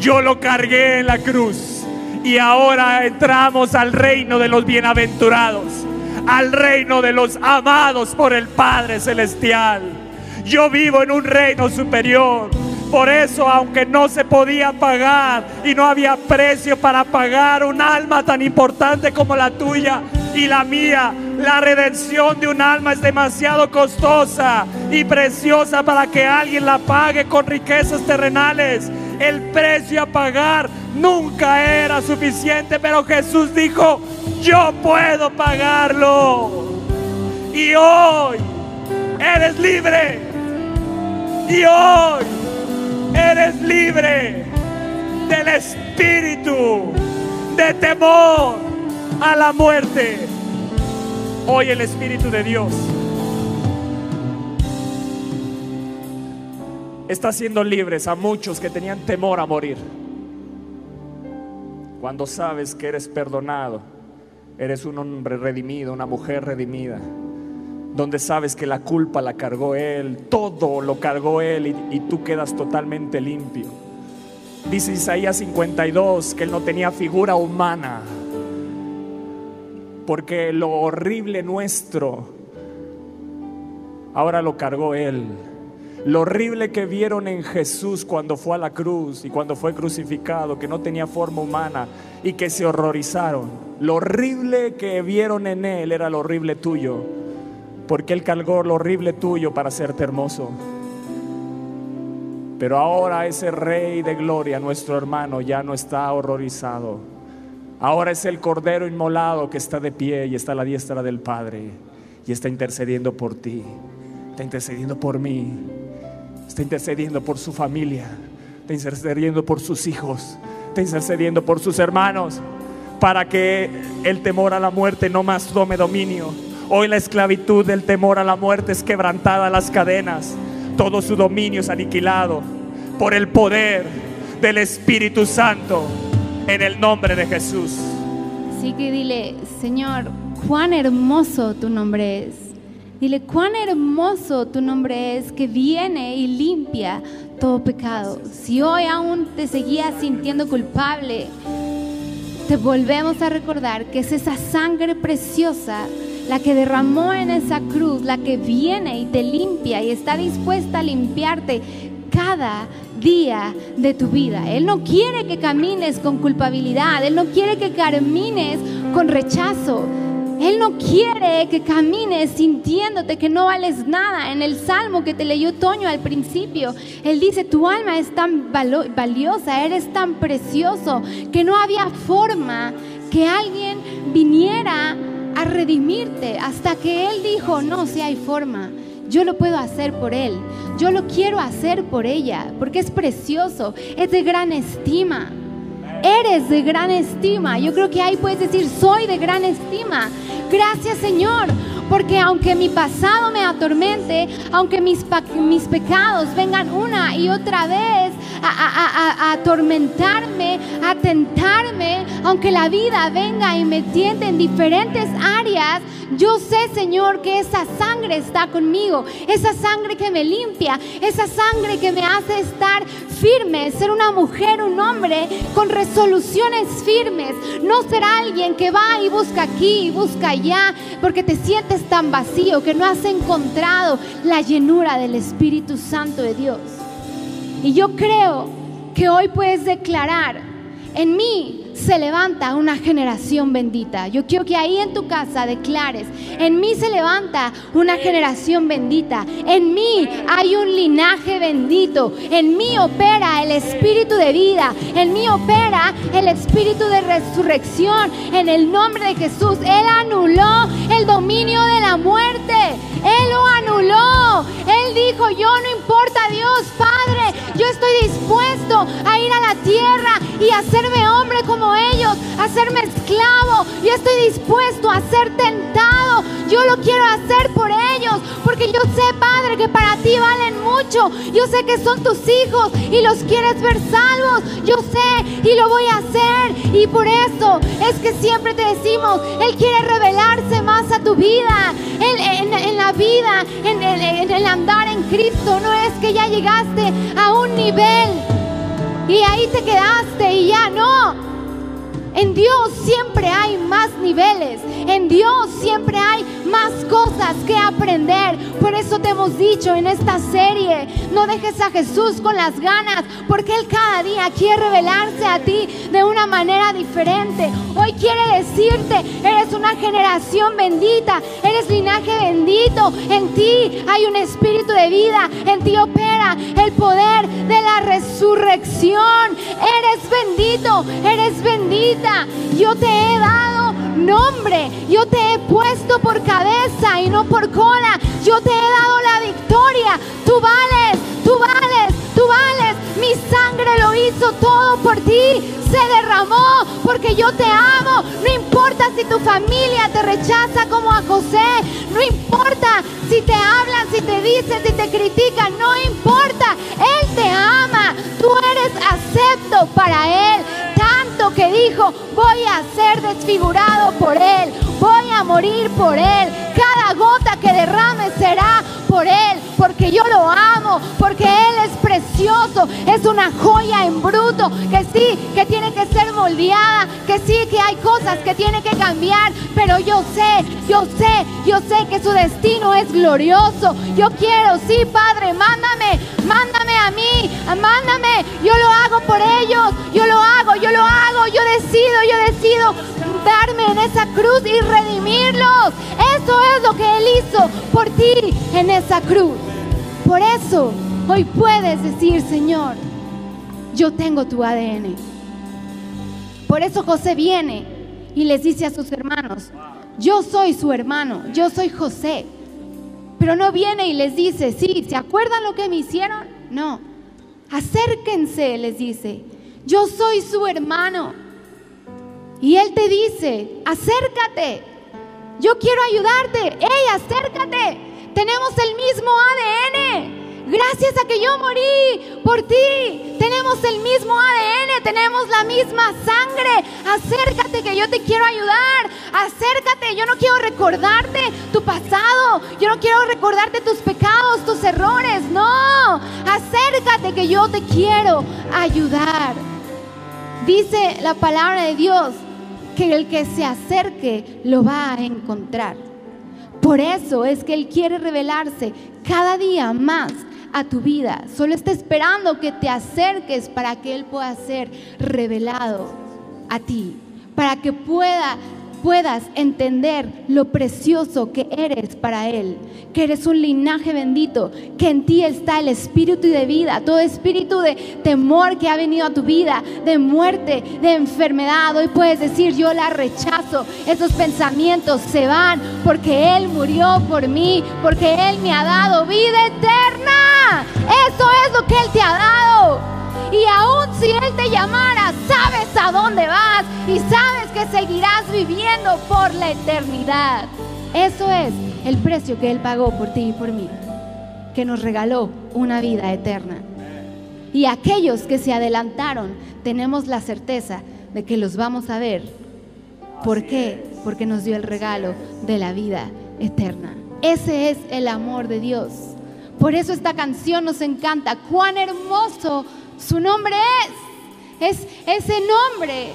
Yo lo cargué en la cruz. Y ahora entramos al reino de los bienaventurados. Al reino de los amados por el Padre Celestial. Yo vivo en un reino superior. Por eso, aunque no se podía pagar y no había precio para pagar un alma tan importante como la tuya y la mía, la redención de un alma es demasiado costosa y preciosa para que alguien la pague con riquezas terrenales. El precio a pagar nunca era suficiente, pero Jesús dijo, yo puedo pagarlo. Y hoy eres libre. Y hoy eres libre del espíritu de temor a la muerte. Hoy el Espíritu de Dios está haciendo libres a muchos que tenían temor a morir. Cuando sabes que eres perdonado, eres un hombre redimido, una mujer redimida donde sabes que la culpa la cargó Él, todo lo cargó Él y, tú quedas totalmente limpio. Dice Isaías 52 que Él no tenía figura humana, porque lo horrible nuestro ahora lo cargó Él. Lo horrible que vieron en Jesús cuando fue a la cruz y cuando fue crucificado, que no tenía forma humana y que se horrorizaron. Lo horrible que vieron en Él era lo horrible tuyo porque Él cargó lo horrible tuyo para hacerte hermoso. Pero ahora ese Rey de Gloria, nuestro hermano, ya no está horrorizado. Ahora es el Cordero inmolado que está de pie y está a la diestra del Padre y está intercediendo por ti, está intercediendo por mí, está intercediendo por su familia, está intercediendo por sus hijos, está intercediendo por sus hermanos, para que el temor a la muerte no más tome dominio Hoy la esclavitud del temor a la muerte es quebrantada las cadenas. Todo su dominio es aniquilado por el poder del Espíritu Santo en el nombre de Jesús. Así que dile, Señor, cuán hermoso tu nombre es. Dile, cuán hermoso tu nombre es que viene y limpia todo pecado. Si hoy aún te seguías sintiendo culpable, te volvemos a recordar que es esa sangre preciosa la que derramó en esa cruz, la que viene y te limpia y está dispuesta a limpiarte cada día de tu vida. Él no quiere que camines con culpabilidad, Él no quiere que camines con rechazo. Él no quiere que camines sintiéndote que no vales nada. En el salmo que te leyó Toño al principio, Él dice, tu alma es tan valiosa, eres tan precioso, que no había forma que alguien viniera redimirte hasta que Él dijo, no, si hay forma, yo lo puedo hacer por Él, yo lo quiero hacer por ella, porque es precioso, es de gran estima. Eres de gran estima. Yo creo que ahí puedes decir, soy de gran estima. Gracias Señor, porque aunque mi pasado me atormente, aunque mis, mis pecados vengan una y otra vez a, a, atormentarme, a tentarme, aunque la vida venga y me tiente en diferentes áreas, yo sé, Señor, que esa sangre está conmigo, esa sangre que me limpia, esa sangre que me hace estar firme, ser una mujer, un hombre con resoluciones firmes, no ser alguien que va y busca aquí y busca allá, porque te sientes tan vacío que no has encontrado la llenura del Espíritu Santo de Dios. Y yo creo que hoy puedes declarar, en mí se levanta una generación bendita. Yo quiero que ahí en tu casa declares, en mí se levanta una generación bendita. En mí hay un linaje bendito. En mí opera el espíritu de vida. En mí opera el espíritu de resurrección. En el nombre de Jesús, Él anuló el dominio de la muerte. Él lo anuló. Él dijo, yo no importa Dios, Padre, yo estoy dispuesto a ir a la tierra y hacerme hombre como ellos, hacerme esclavo. Yo estoy dispuesto a ser tentado. Yo lo quiero hacer por ellos, porque yo sé, Padre, que para ti valen mucho. Yo sé que son tus hijos y los quieres ver salvos. Yo sé y lo voy a hacer. Y por eso es que siempre te decimos, Él quiere revelarse más a tu vida, en, en- la vida, en en el andar en Cristo. No es que ya llegaste a un nivel y ahí te quedaste y ya no. En Dios siempre hay más niveles. En Dios siempre hay más cosas que aprender. Por eso te hemos dicho en esta serie, no dejes a Jesús con las ganas, porque Él cada día quiere revelarse a ti de una manera diferente. Hoy quiere decirte, eres una generación bendita, eres linaje bendito. En ti hay un espíritu de vida, en ti opera el poder de la resurrección. Eres bendito, eres Yo te he dado nombre, yo te he puesto por cabeza y no por cola. Yo te he dado la victoria. Tú vales, tú vales, tú vales. Mi sangre lo hizo todo por ti. Se derramó porque yo te amo. No importa si tu familia te rechaza como a José. No importa si te hablan, si te dicen, si te critican. No importa. Él te ama. Tú eres acepto para Él. Tanto que dijo, voy a ser desfigurado por Él. Voy a morir por Él. Cada gota que derrame será por Él. Porque yo lo amo. Porque Él es precioso. Es una joya en bruto. Que sí, que tiene que ser moldeada. Que sí, que hay cosas que tiene que cambiar. Pero yo sé, yo sé, yo sé que su destino es glorioso. Yo quiero, sí, Padre, mándame. Mándame a mí. Mándame. Yo lo hago por ellos. Yo lo hago, yo lo hago. Yo decido, yo decido darme en esa cruz y redimirlos. Eso es lo que Él hizo por ti en esa cruz. Por eso hoy puedes decir, Señor, yo tengo tu ADN. Por eso José viene y les dice a sus hermanos, yo soy su hermano, yo soy José. Pero no viene y les dice, sí, ¿se acuerdan lo que me hicieron? No. Acérquense, les dice, yo soy su hermano. Y él te dice, acércate, yo quiero ayudarte, ¡Ey, acércate! Tenemos el mismo ADN. Gracias a que yo morí por ti, tenemos el mismo ADN, tenemos la misma sangre. Acércate que yo te quiero ayudar. Acércate, yo no quiero recordarte tu pasado. Yo no quiero recordarte tus pecados, tus errores. No, acércate que yo te quiero ayudar. Dice la palabra de Dios que el que se acerque lo va a encontrar. Por eso es que Él quiere revelarse cada día más a tu vida. Solo está esperando que te acerques para que Él pueda ser revelado a ti. Para que pueda, puedas entender lo precioso que eres para Él. Que eres un linaje bendito. Que en ti está el espíritu de vida. Todo espíritu de temor que ha venido a tu vida. De muerte, de enfermedad. Hoy puedes decir, yo la rechazo. Esos pensamientos se van porque Él murió por mí. Porque Él me ha dado vida eterna. Eso es lo que Él te ha dado. Y aún si Él te llamara, sabes a dónde vas y sabes que seguirás viviendo por la eternidad. Eso es el precio que Él pagó por ti y por mí, que nos regaló una vida eterna. Y aquellos que se adelantaron, tenemos la certeza de que los vamos a ver. ¿Por qué? Porque nos dio el regalo de la vida eterna. Ese es el amor de Dios. Por eso esta canción nos encanta. Cuán hermoso su nombre es. Es ese nombre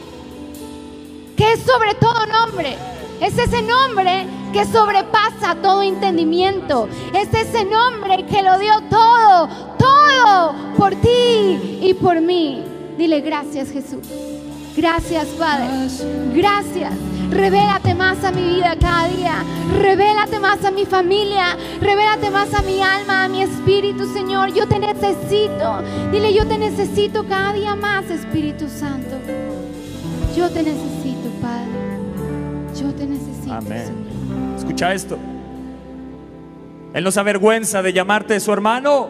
que es sobre todo nombre. Es ese nombre que sobrepasa todo entendimiento. Es ese nombre que lo dio todo, todo por ti y por mí. Dile gracias Jesús. Gracias Padre. Gracias. Revélate más a mi vida cada día. Revélate más a mi familia. Revélate más a mi alma, a mi espíritu, Señor. Yo te necesito. Dile, yo te necesito cada día más, Espíritu Santo. Yo te necesito, Padre. Yo te necesito. Amén. Señor. Escucha esto. Él no se avergüenza de llamarte su hermano.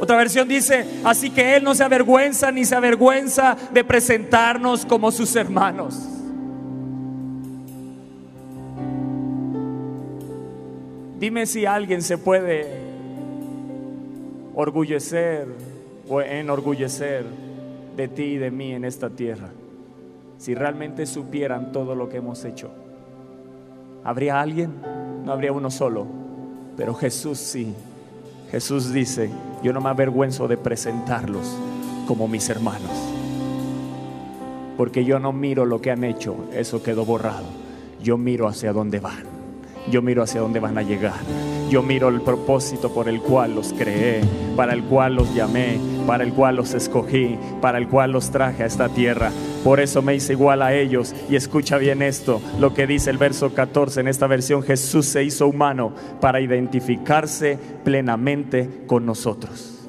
Otra versión dice, así que Él no se avergüenza ni se avergüenza de presentarnos como sus hermanos. Dime si alguien se puede orgullecer o enorgullecer de ti y de mí en esta tierra. Si realmente supieran todo lo que hemos hecho. ¿Habría alguien? No habría uno solo. Pero Jesús sí. Jesús dice, yo no me avergüenzo de presentarlos como mis hermanos. Porque yo no miro lo que han hecho, eso quedó borrado. Yo miro hacia dónde van. Yo miro hacia dónde van a llegar. Yo miro el propósito por el cual los creé, para el cual los llamé, para el cual los escogí, para el cual los traje a esta tierra. Por eso me hice igual a ellos. Y escucha bien esto, lo que dice el verso 14 en esta versión. Jesús se hizo humano para identificarse plenamente con nosotros.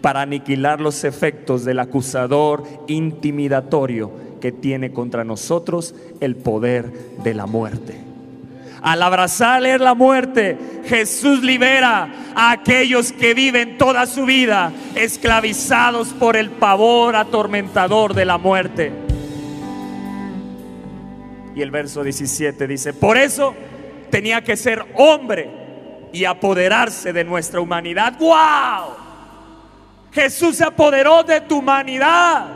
Para aniquilar los efectos del acusador intimidatorio que tiene contra nosotros el poder de la muerte. Al abrazarle la muerte, Jesús libera a aquellos que viven toda su vida esclavizados por el pavor atormentador de la muerte. Y el verso 17 dice, por eso tenía que ser hombre y apoderarse de nuestra humanidad. ¡Wow! Jesús se apoderó de tu humanidad.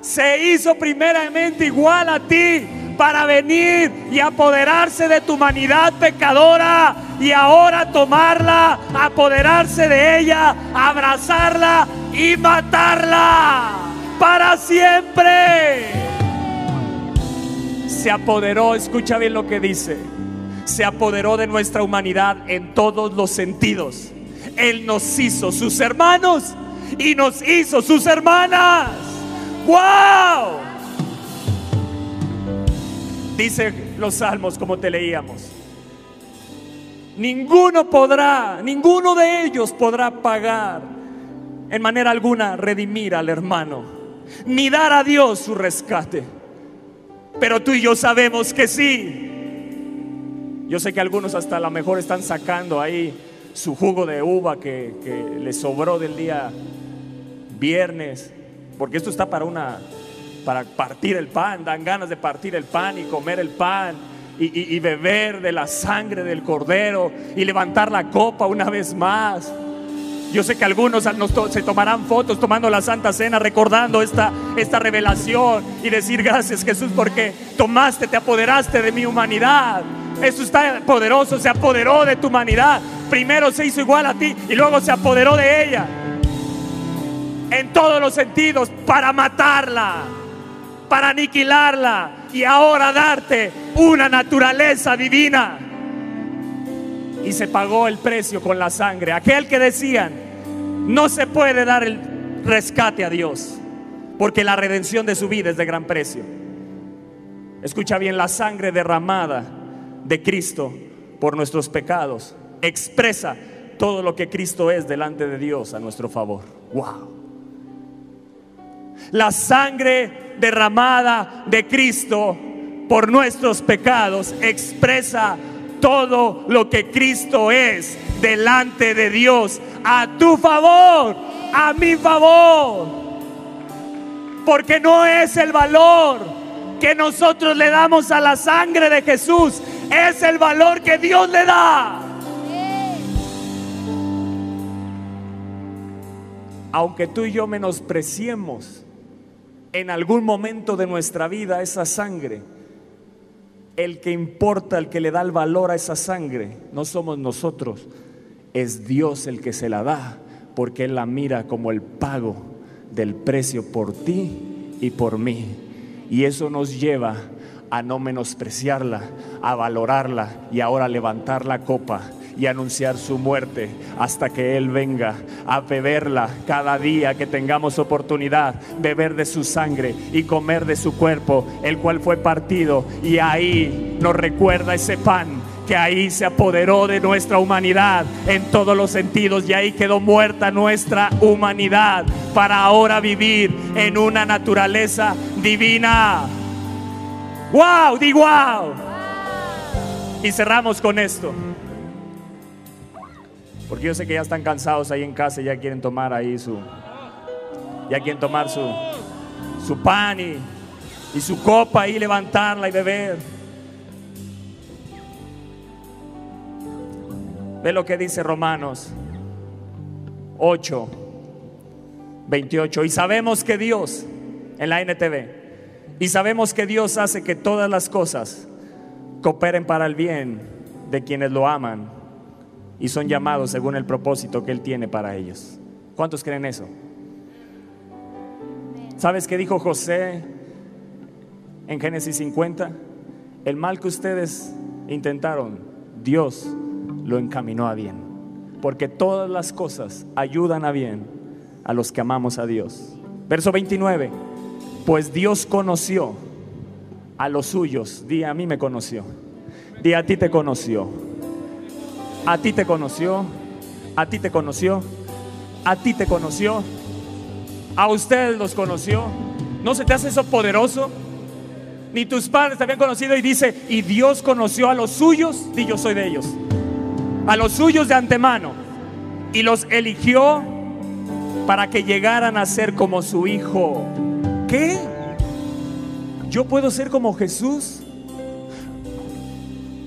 Se hizo primeramente igual a ti para venir y apoderarse de tu humanidad pecadora y ahora tomarla, apoderarse de ella, abrazarla y matarla para siempre. Se apoderó, escucha bien lo que dice, se apoderó de nuestra humanidad en todos los sentidos. Él nos hizo sus hermanos y nos hizo sus hermanas. ¡Wow! Dice los salmos como te leíamos. Ninguno podrá, ninguno de ellos podrá pagar en manera alguna redimir al hermano, ni dar a Dios su rescate. Pero tú y yo sabemos que sí. Yo sé que algunos hasta a lo mejor están sacando ahí su jugo de uva que, que les sobró del día viernes, porque esto está para una para partir el pan, dan ganas de partir el pan y comer el pan y, y- beber de la sangre del cordero y levantar la copa una vez más. Yo sé que algunos se tomarán fotos tomando la Santa Cena, recordando esta, esta revelación y decir gracias Jesús porque tomaste, te apoderaste de mi humanidad. Eso está poderoso, se apoderó de tu humanidad. Primero se hizo igual a ti y luego se apoderó de ella. En todos los sentidos, para matarla, para aniquilarla y ahora darte una naturaleza divina y se pagó el precio con la sangre. Aquel que decían, no se puede dar el rescate a Dios, porque la redención de su vida es de gran precio. Escucha bien, la sangre derramada de Cristo por nuestros pecados expresa todo lo que Cristo es delante de Dios a nuestro favor. Wow. La sangre derramada de Cristo por nuestros pecados expresa todo lo que Cristo es delante de Dios a tu favor, a mi favor. Porque no es el valor que nosotros le damos a la sangre de Jesús, es el valor que Dios le da. Aunque tú y yo menospreciemos en algún momento de nuestra vida esa sangre, el que importa, el que le da el valor a esa sangre, no somos nosotros, es Dios el que se la da, porque Él la mira como el pago del precio por ti y por mí. Y eso nos lleva a no menospreciarla, a valorarla y ahora levantar la copa y anunciar su muerte hasta que Él venga a beberla cada día que tengamos oportunidad, beber de su sangre y comer de su cuerpo, el cual fue partido. Y ahí nos recuerda ese pan que ahí se apoderó de nuestra humanidad en todos los sentidos y ahí quedó muerta nuestra humanidad para ahora vivir en una naturaleza divina. ¡Wow! ¡Di wow! Y cerramos con esto. Porque yo sé que ya están cansados ahí en casa y ya quieren tomar ahí su. Ya quieren tomar su, su pan y, y su copa y levantarla y beber. Ve lo que dice Romanos 8, 28. Y sabemos que Dios, en la NTV, y sabemos que Dios hace que todas las cosas cooperen para el bien de quienes lo aman y son llamados según el propósito que Él tiene para ellos. ¿Cuántos creen eso? ¿Sabes qué dijo José en Génesis 50? El mal que ustedes intentaron, Dios lo encaminó a bien. Porque todas las cosas ayudan a bien a los que amamos a Dios. Verso 29. Pues Dios conoció a los suyos. Di a mí me conoció. Di a ti te conoció. A ti te conoció. A ti te conoció. A ti te conoció. A ustedes los conoció. ¿No se te hace eso poderoso? Ni tus padres te habían conocido y dice, y Dios conoció a los suyos, di yo soy de ellos. A los suyos de antemano. Y los eligió para que llegaran a ser como su hijo. ¿Qué? ¿Yo puedo ser como Jesús?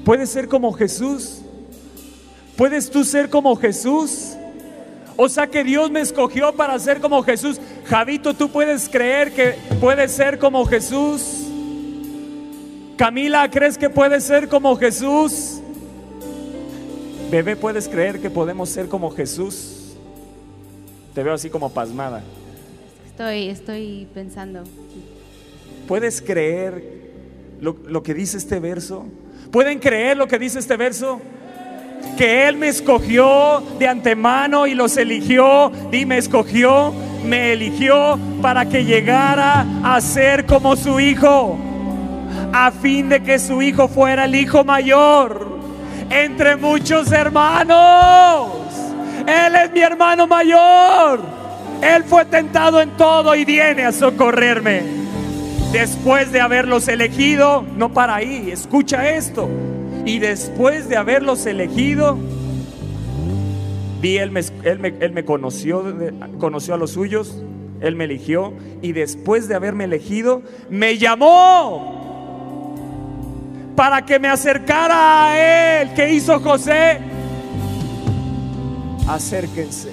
¿Puedes ser como Jesús? ¿Puedes tú ser como Jesús? O sea que Dios me escogió para ser como Jesús. Javito, ¿tú puedes creer que puedes ser como Jesús? Camila, ¿crees que puedes ser como Jesús? Bebé, ¿puedes creer que podemos ser como Jesús? Te veo así como pasmada. Estoy, estoy pensando. ¿Puedes creer lo, lo que dice este verso? ¿Pueden creer lo que dice este verso? Que Él me escogió de antemano y los eligió. Y me escogió, me eligió para que llegara a ser como su hijo. A fin de que su hijo fuera el hijo mayor entre muchos hermanos. Él es mi hermano mayor. Él fue tentado en todo y viene a socorrerme. Después de haberlos elegido, no para ahí, escucha esto. Y después de haberlos elegido, vi, él me, él me, él me conoció, conoció a los suyos, él me eligió. Y después de haberme elegido, me llamó para que me acercara a Él. ¿Qué hizo José? Acérquense,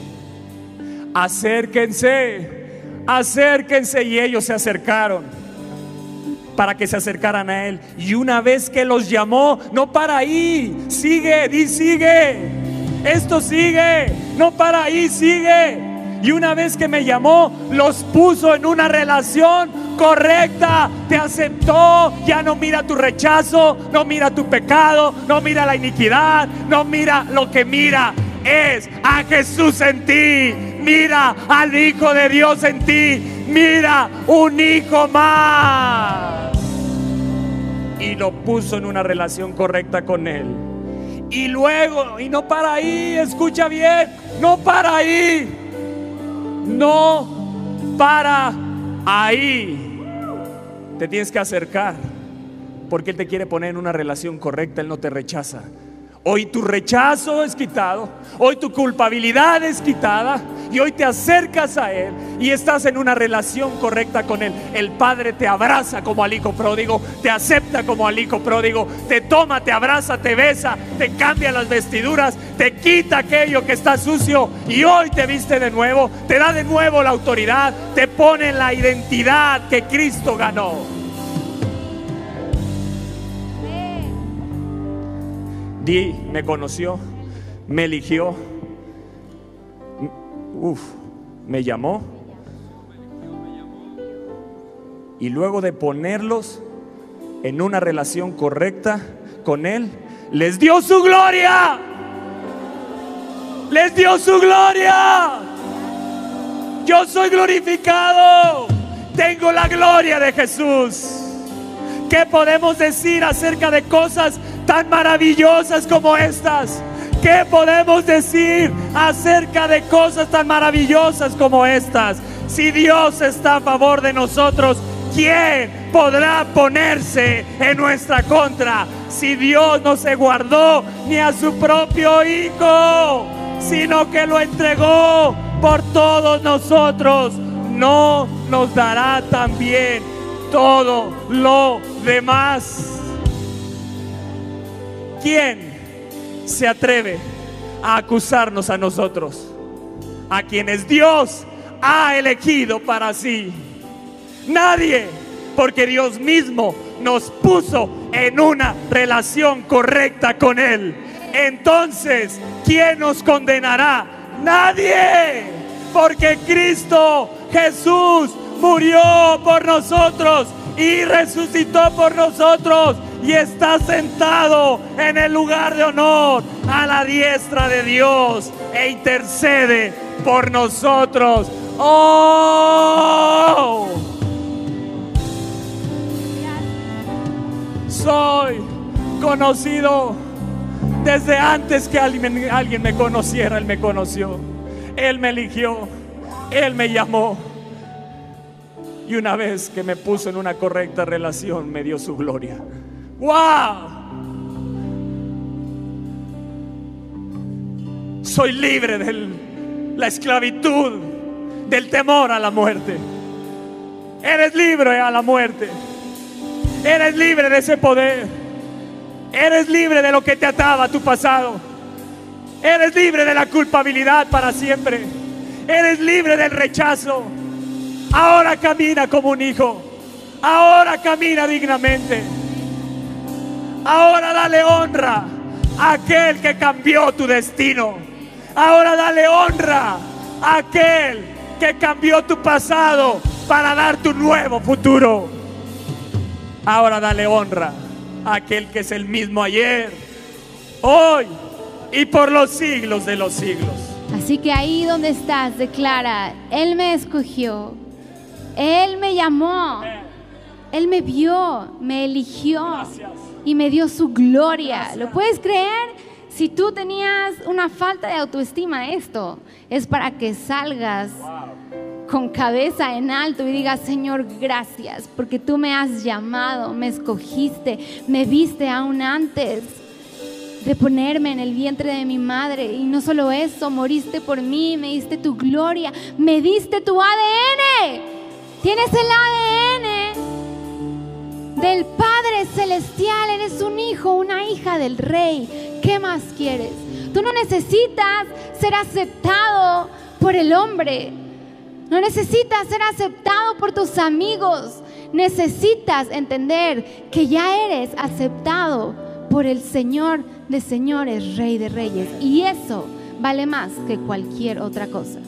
acérquense, acérquense. Y ellos se acercaron para que se acercaran a Él. Y una vez que los llamó, no para ahí, sigue, di sigue. Esto sigue, no para ahí, sigue. Y una vez que me llamó, los puso en una relación correcta. Te aceptó. Ya no mira tu rechazo, no mira tu pecado, no mira la iniquidad, no mira lo que mira. Es a Jesús en ti. Mira al Hijo de Dios en ti. Mira un hijo más. Y lo puso en una relación correcta con Él. Y luego, y no para ahí, escucha bien, no para ahí no para ahí. Te tienes que acercar porque Él te quiere poner en una relación correcta, Él no te rechaza. Hoy tu rechazo es quitado, hoy tu culpabilidad es quitada y hoy te acercas a Él y estás en una relación correcta con Él. El Padre te abraza como al hijo pródigo, te acepta como al hijo pródigo, te toma, te abraza, te besa, te cambia las vestiduras, te quita aquello que está sucio y hoy te viste de nuevo, te da de nuevo la autoridad, te pone la identidad que Cristo ganó. Di, me conoció, me eligió, uf, me llamó. Y luego de ponerlos en una relación correcta con Él, les dio su gloria. Les dio su gloria. Yo soy glorificado. Tengo la gloria de Jesús. ¿Qué podemos decir acerca de cosas tan maravillosas como estas? ¿Qué podemos decir acerca de cosas tan maravillosas como estas? Si Dios está a favor de nosotros, ¿quién podrá ponerse en nuestra contra? Si Dios no se guardó ni a su propio Hijo, sino que lo entregó por todos nosotros, no nos dará también todo lo demás. ¿Quién se atreve a acusarnos a nosotros? A quienes Dios ha elegido para sí. Nadie, porque Dios mismo nos puso en una relación correcta con Él. Entonces, ¿quién nos condenará? Nadie, porque Cristo Jesús murió por nosotros y resucitó por nosotros y está sentado en el lugar de honor a la diestra de Dios e intercede por nosotros. ¡Oh! Soy conocido desde antes que alguien, alguien me conociera, Él me conoció. Él me eligió, Él me llamó. Y una vez que me puso en una correcta relación, me dio su gloria. ¡Wow! Soy libre de la esclavitud, del temor a la muerte. Eres libre a la muerte. Eres libre de ese poder. Eres libre de lo que te ataba a tu pasado. Eres libre de la culpabilidad para siempre. Eres libre del rechazo. Ahora camina como un hijo. Ahora camina dignamente. Ahora dale honra a aquel que cambió tu destino. Ahora dale honra a aquel que cambió tu pasado para dar tu nuevo futuro. Ahora dale honra a aquel que es el mismo ayer, hoy y por los siglos de los siglos. Así que ahí donde estás, declara, Él me escogió, Él me llamó, Él me vio, me eligió Gracias. y me dio su gloria. ¿Lo puedes creer? Si tú tenías una falta de autoestima, esto es para que salgas con cabeza en alto y digas, Señor, gracias, porque tú me has llamado, me escogiste, me viste aún antes de ponerme en el vientre de mi madre. Y no solo eso, moriste por mí, me diste tu gloria, me diste tu ADN. Tienes el ADN del Padre Celestial, eres un hijo, una hija del Rey. ¿Qué más quieres? Tú no necesitas ser aceptado por el hombre. No necesitas ser aceptado por tus amigos. Necesitas entender que ya eres aceptado por el Señor de señores, Rey de reyes. Y eso vale más que cualquier otra cosa.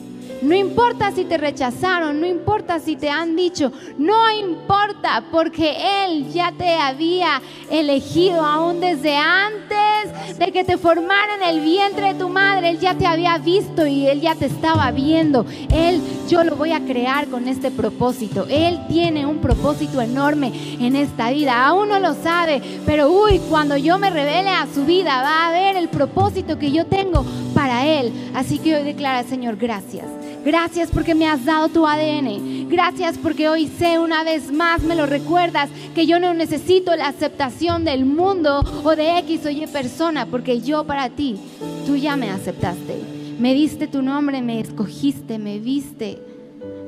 No importa si te rechazaron, no importa si te han dicho, no importa porque Él ya te había elegido aún desde antes de que te formaran en el vientre de tu madre. Él ya te había visto y Él ya te estaba viendo. Él, yo lo voy a crear con este propósito. Él tiene un propósito enorme en esta vida. Aún no lo sabe, pero uy, cuando yo me revele a su vida, va a ver el propósito que yo tengo para Él. Así que hoy declara, Señor, gracias. Gracias porque me has dado tu ADN. Gracias porque hoy sé una vez más, me lo recuerdas, que yo no necesito la aceptación del mundo o de X o Y persona, porque yo para ti, tú ya me aceptaste. Me diste tu nombre, me escogiste, me viste,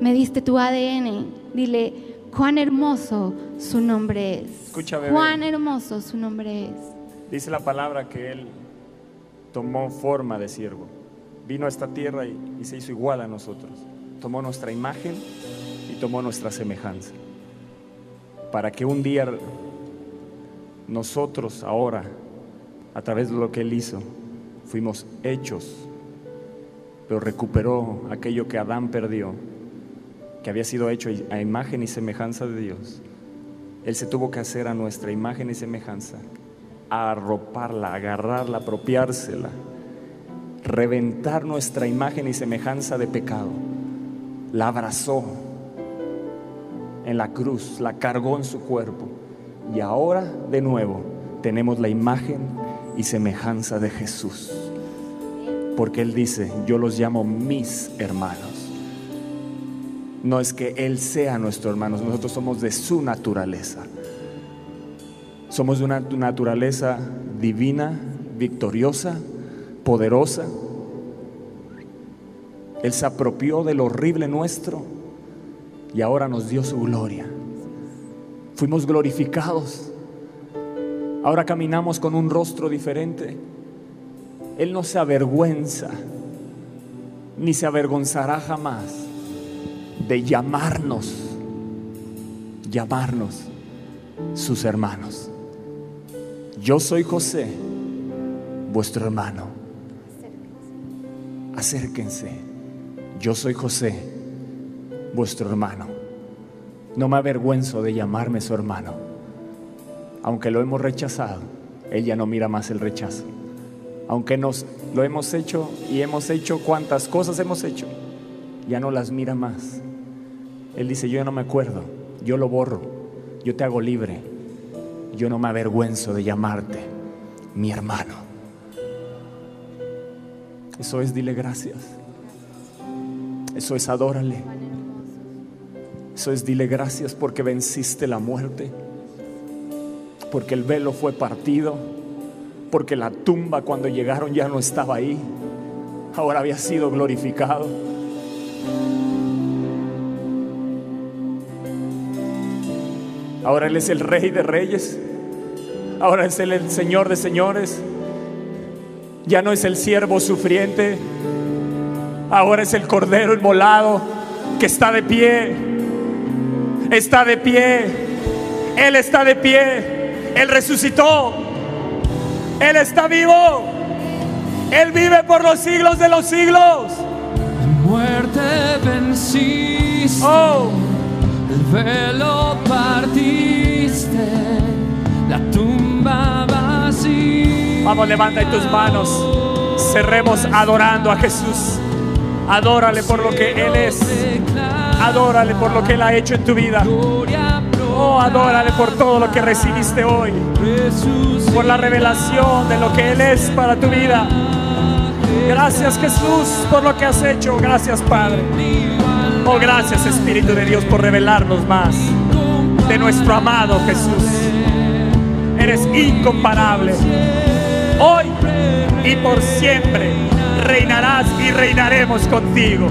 me diste tu ADN. Dile, cuán hermoso su nombre es. Escucha, bebé. Cuán hermoso su nombre es. Dice la palabra que Él tomó forma de siervo. Vino a esta tierra y, se hizo igual a nosotros. Tomó nuestra imagen y tomó nuestra semejanza. Para que un día nosotros ahora, a través de lo que Él hizo, fuimos hechos, pero recuperó aquello que Adán perdió, que había sido hecho a imagen y semejanza de Dios. Él se tuvo que hacer a nuestra imagen y semejanza, a arroparla, agarrarla, apropiársela, reventar nuestra imagen y semejanza de pecado. La abrazó en la cruz, la cargó en su cuerpo. Y ahora de nuevo tenemos la imagen y semejanza de Jesús. Porque Él dice, yo los llamo mis hermanos. No es que Él sea nuestro hermano, nosotros somos de su naturaleza. Somos de una naturaleza divina, victoriosa, poderosa, Él se apropió de lo horrible nuestro y ahora nos dio su gloria. Fuimos glorificados. Ahora caminamos con un rostro diferente. Él no se avergüenza, ni se avergonzará jamás de llamarnos, llamarnos sus hermanos. Yo soy José, vuestro hermano. Acérquense. Yo soy José, vuestro hermano. No me avergüenzo de llamarme su hermano. Aunque lo hemos rechazado, Él ya no mira más el rechazo. Aunque nos lo hemos hecho y hemos hecho cuantas cosas hemos hecho, ya no las mira más. Él dice, yo no me acuerdo, yo lo borro, yo te hago libre, yo no me avergüenzo de llamarte mi hermano. Eso es, dile gracias. Eso es, adórale. Eso es, dile gracias porque venciste la muerte, porque el velo fue partido, porque la tumba cuando llegaron ya no estaba ahí, ahora había sido glorificado. Ahora Él es el rey de reyes. Ahora es el Señor de señores. Ya no es el siervo sufriente. Ahora es el cordero inmolado que está de pie. Está de pie. Él está de pie. Él resucitó. Él está vivo. Él vive por los siglos de los siglos. Muerte venciste, Oh, el velo partiste, vamos, levanta tus manos. Cerremos adorando a Jesús. Adórale por lo que Él es. Adórale por lo que Él ha hecho en tu vida. Oh, adórale por todo lo que recibiste hoy. Por la revelación de lo que Él es para tu vida. Gracias Jesús por lo que has hecho. Gracias Padre. Oh, gracias Espíritu de Dios por revelarnos más de nuestro amado Jesús. Eres incomparable. Hoy y por siempre reinarás y reinaremos contigo.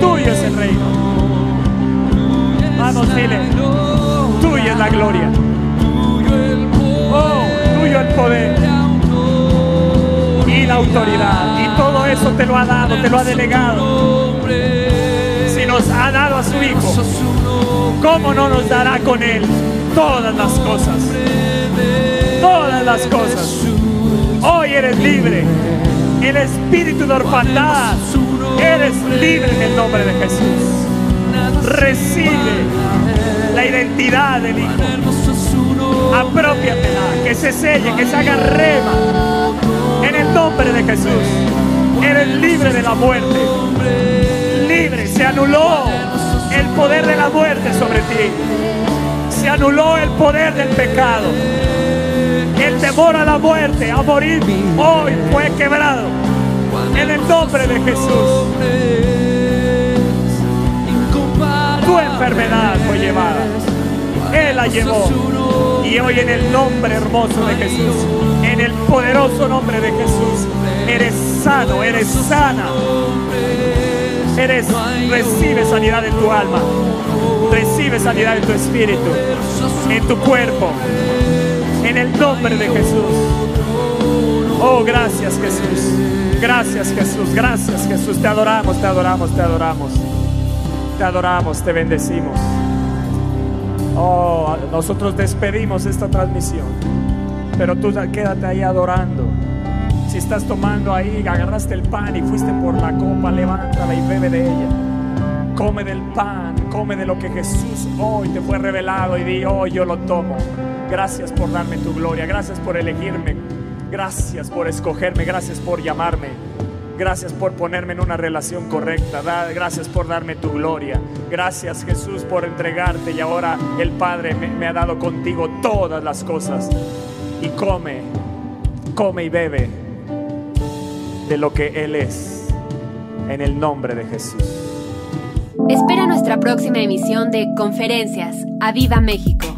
Tuyo es el reino. Vamos, dile. Tuya es la gloria. Oh, tuyo el poder y la autoridad. Y todo eso te lo ha dado, te lo ha delegado. Si nos ha dado a su Hijo, ¿cómo no nos dará con Él todas las cosas? Todas las cosas. Hoy eres libre. El espíritu de orfandad. Eres libre en el nombre de Jesús. Recibe la identidad del Hijo. Apropiatela, que se selle, que se haga rema. En el nombre de Jesús. Eres libre de la muerte. Libre. Se anuló el poder de la muerte sobre ti. Se anuló el poder del pecado. Temor a la muerte, a morir, hoy fue quebrado. En el nombre de Jesús. Tu enfermedad fue llevada. Él la llevó. Y hoy en el nombre hermoso de Jesús, en el poderoso nombre de Jesús, eres sano, eres sana. Eres, recibe sanidad en tu alma. Recibe sanidad en tu espíritu, en tu cuerpo. En el nombre de Jesús. Oh, gracias Jesús. Gracias Jesús. Gracias Jesús. Te adoramos, te adoramos, te adoramos. Te adoramos, te bendecimos. Oh, nosotros despedimos esta transmisión. Pero tú quédate ahí adorando. Si estás tomando ahí, agarraste el pan y fuiste por la copa, levántala y bebe de ella. Come del pan, come de lo que Jesús hoy te fue revelado y di, oh, yo lo tomo. Gracias por darme tu gloria, gracias por elegirme, gracias por escogerme, gracias por llamarme, gracias por ponerme en una relación correcta, gracias por darme tu gloria, gracias Jesús por entregarte y ahora el Padre me, me ha dado contigo todas las cosas. Y come, come y bebe de lo que Él es, en el nombre de Jesús. Espera nuestra próxima emisión de Conferencias. ¡A Viva México!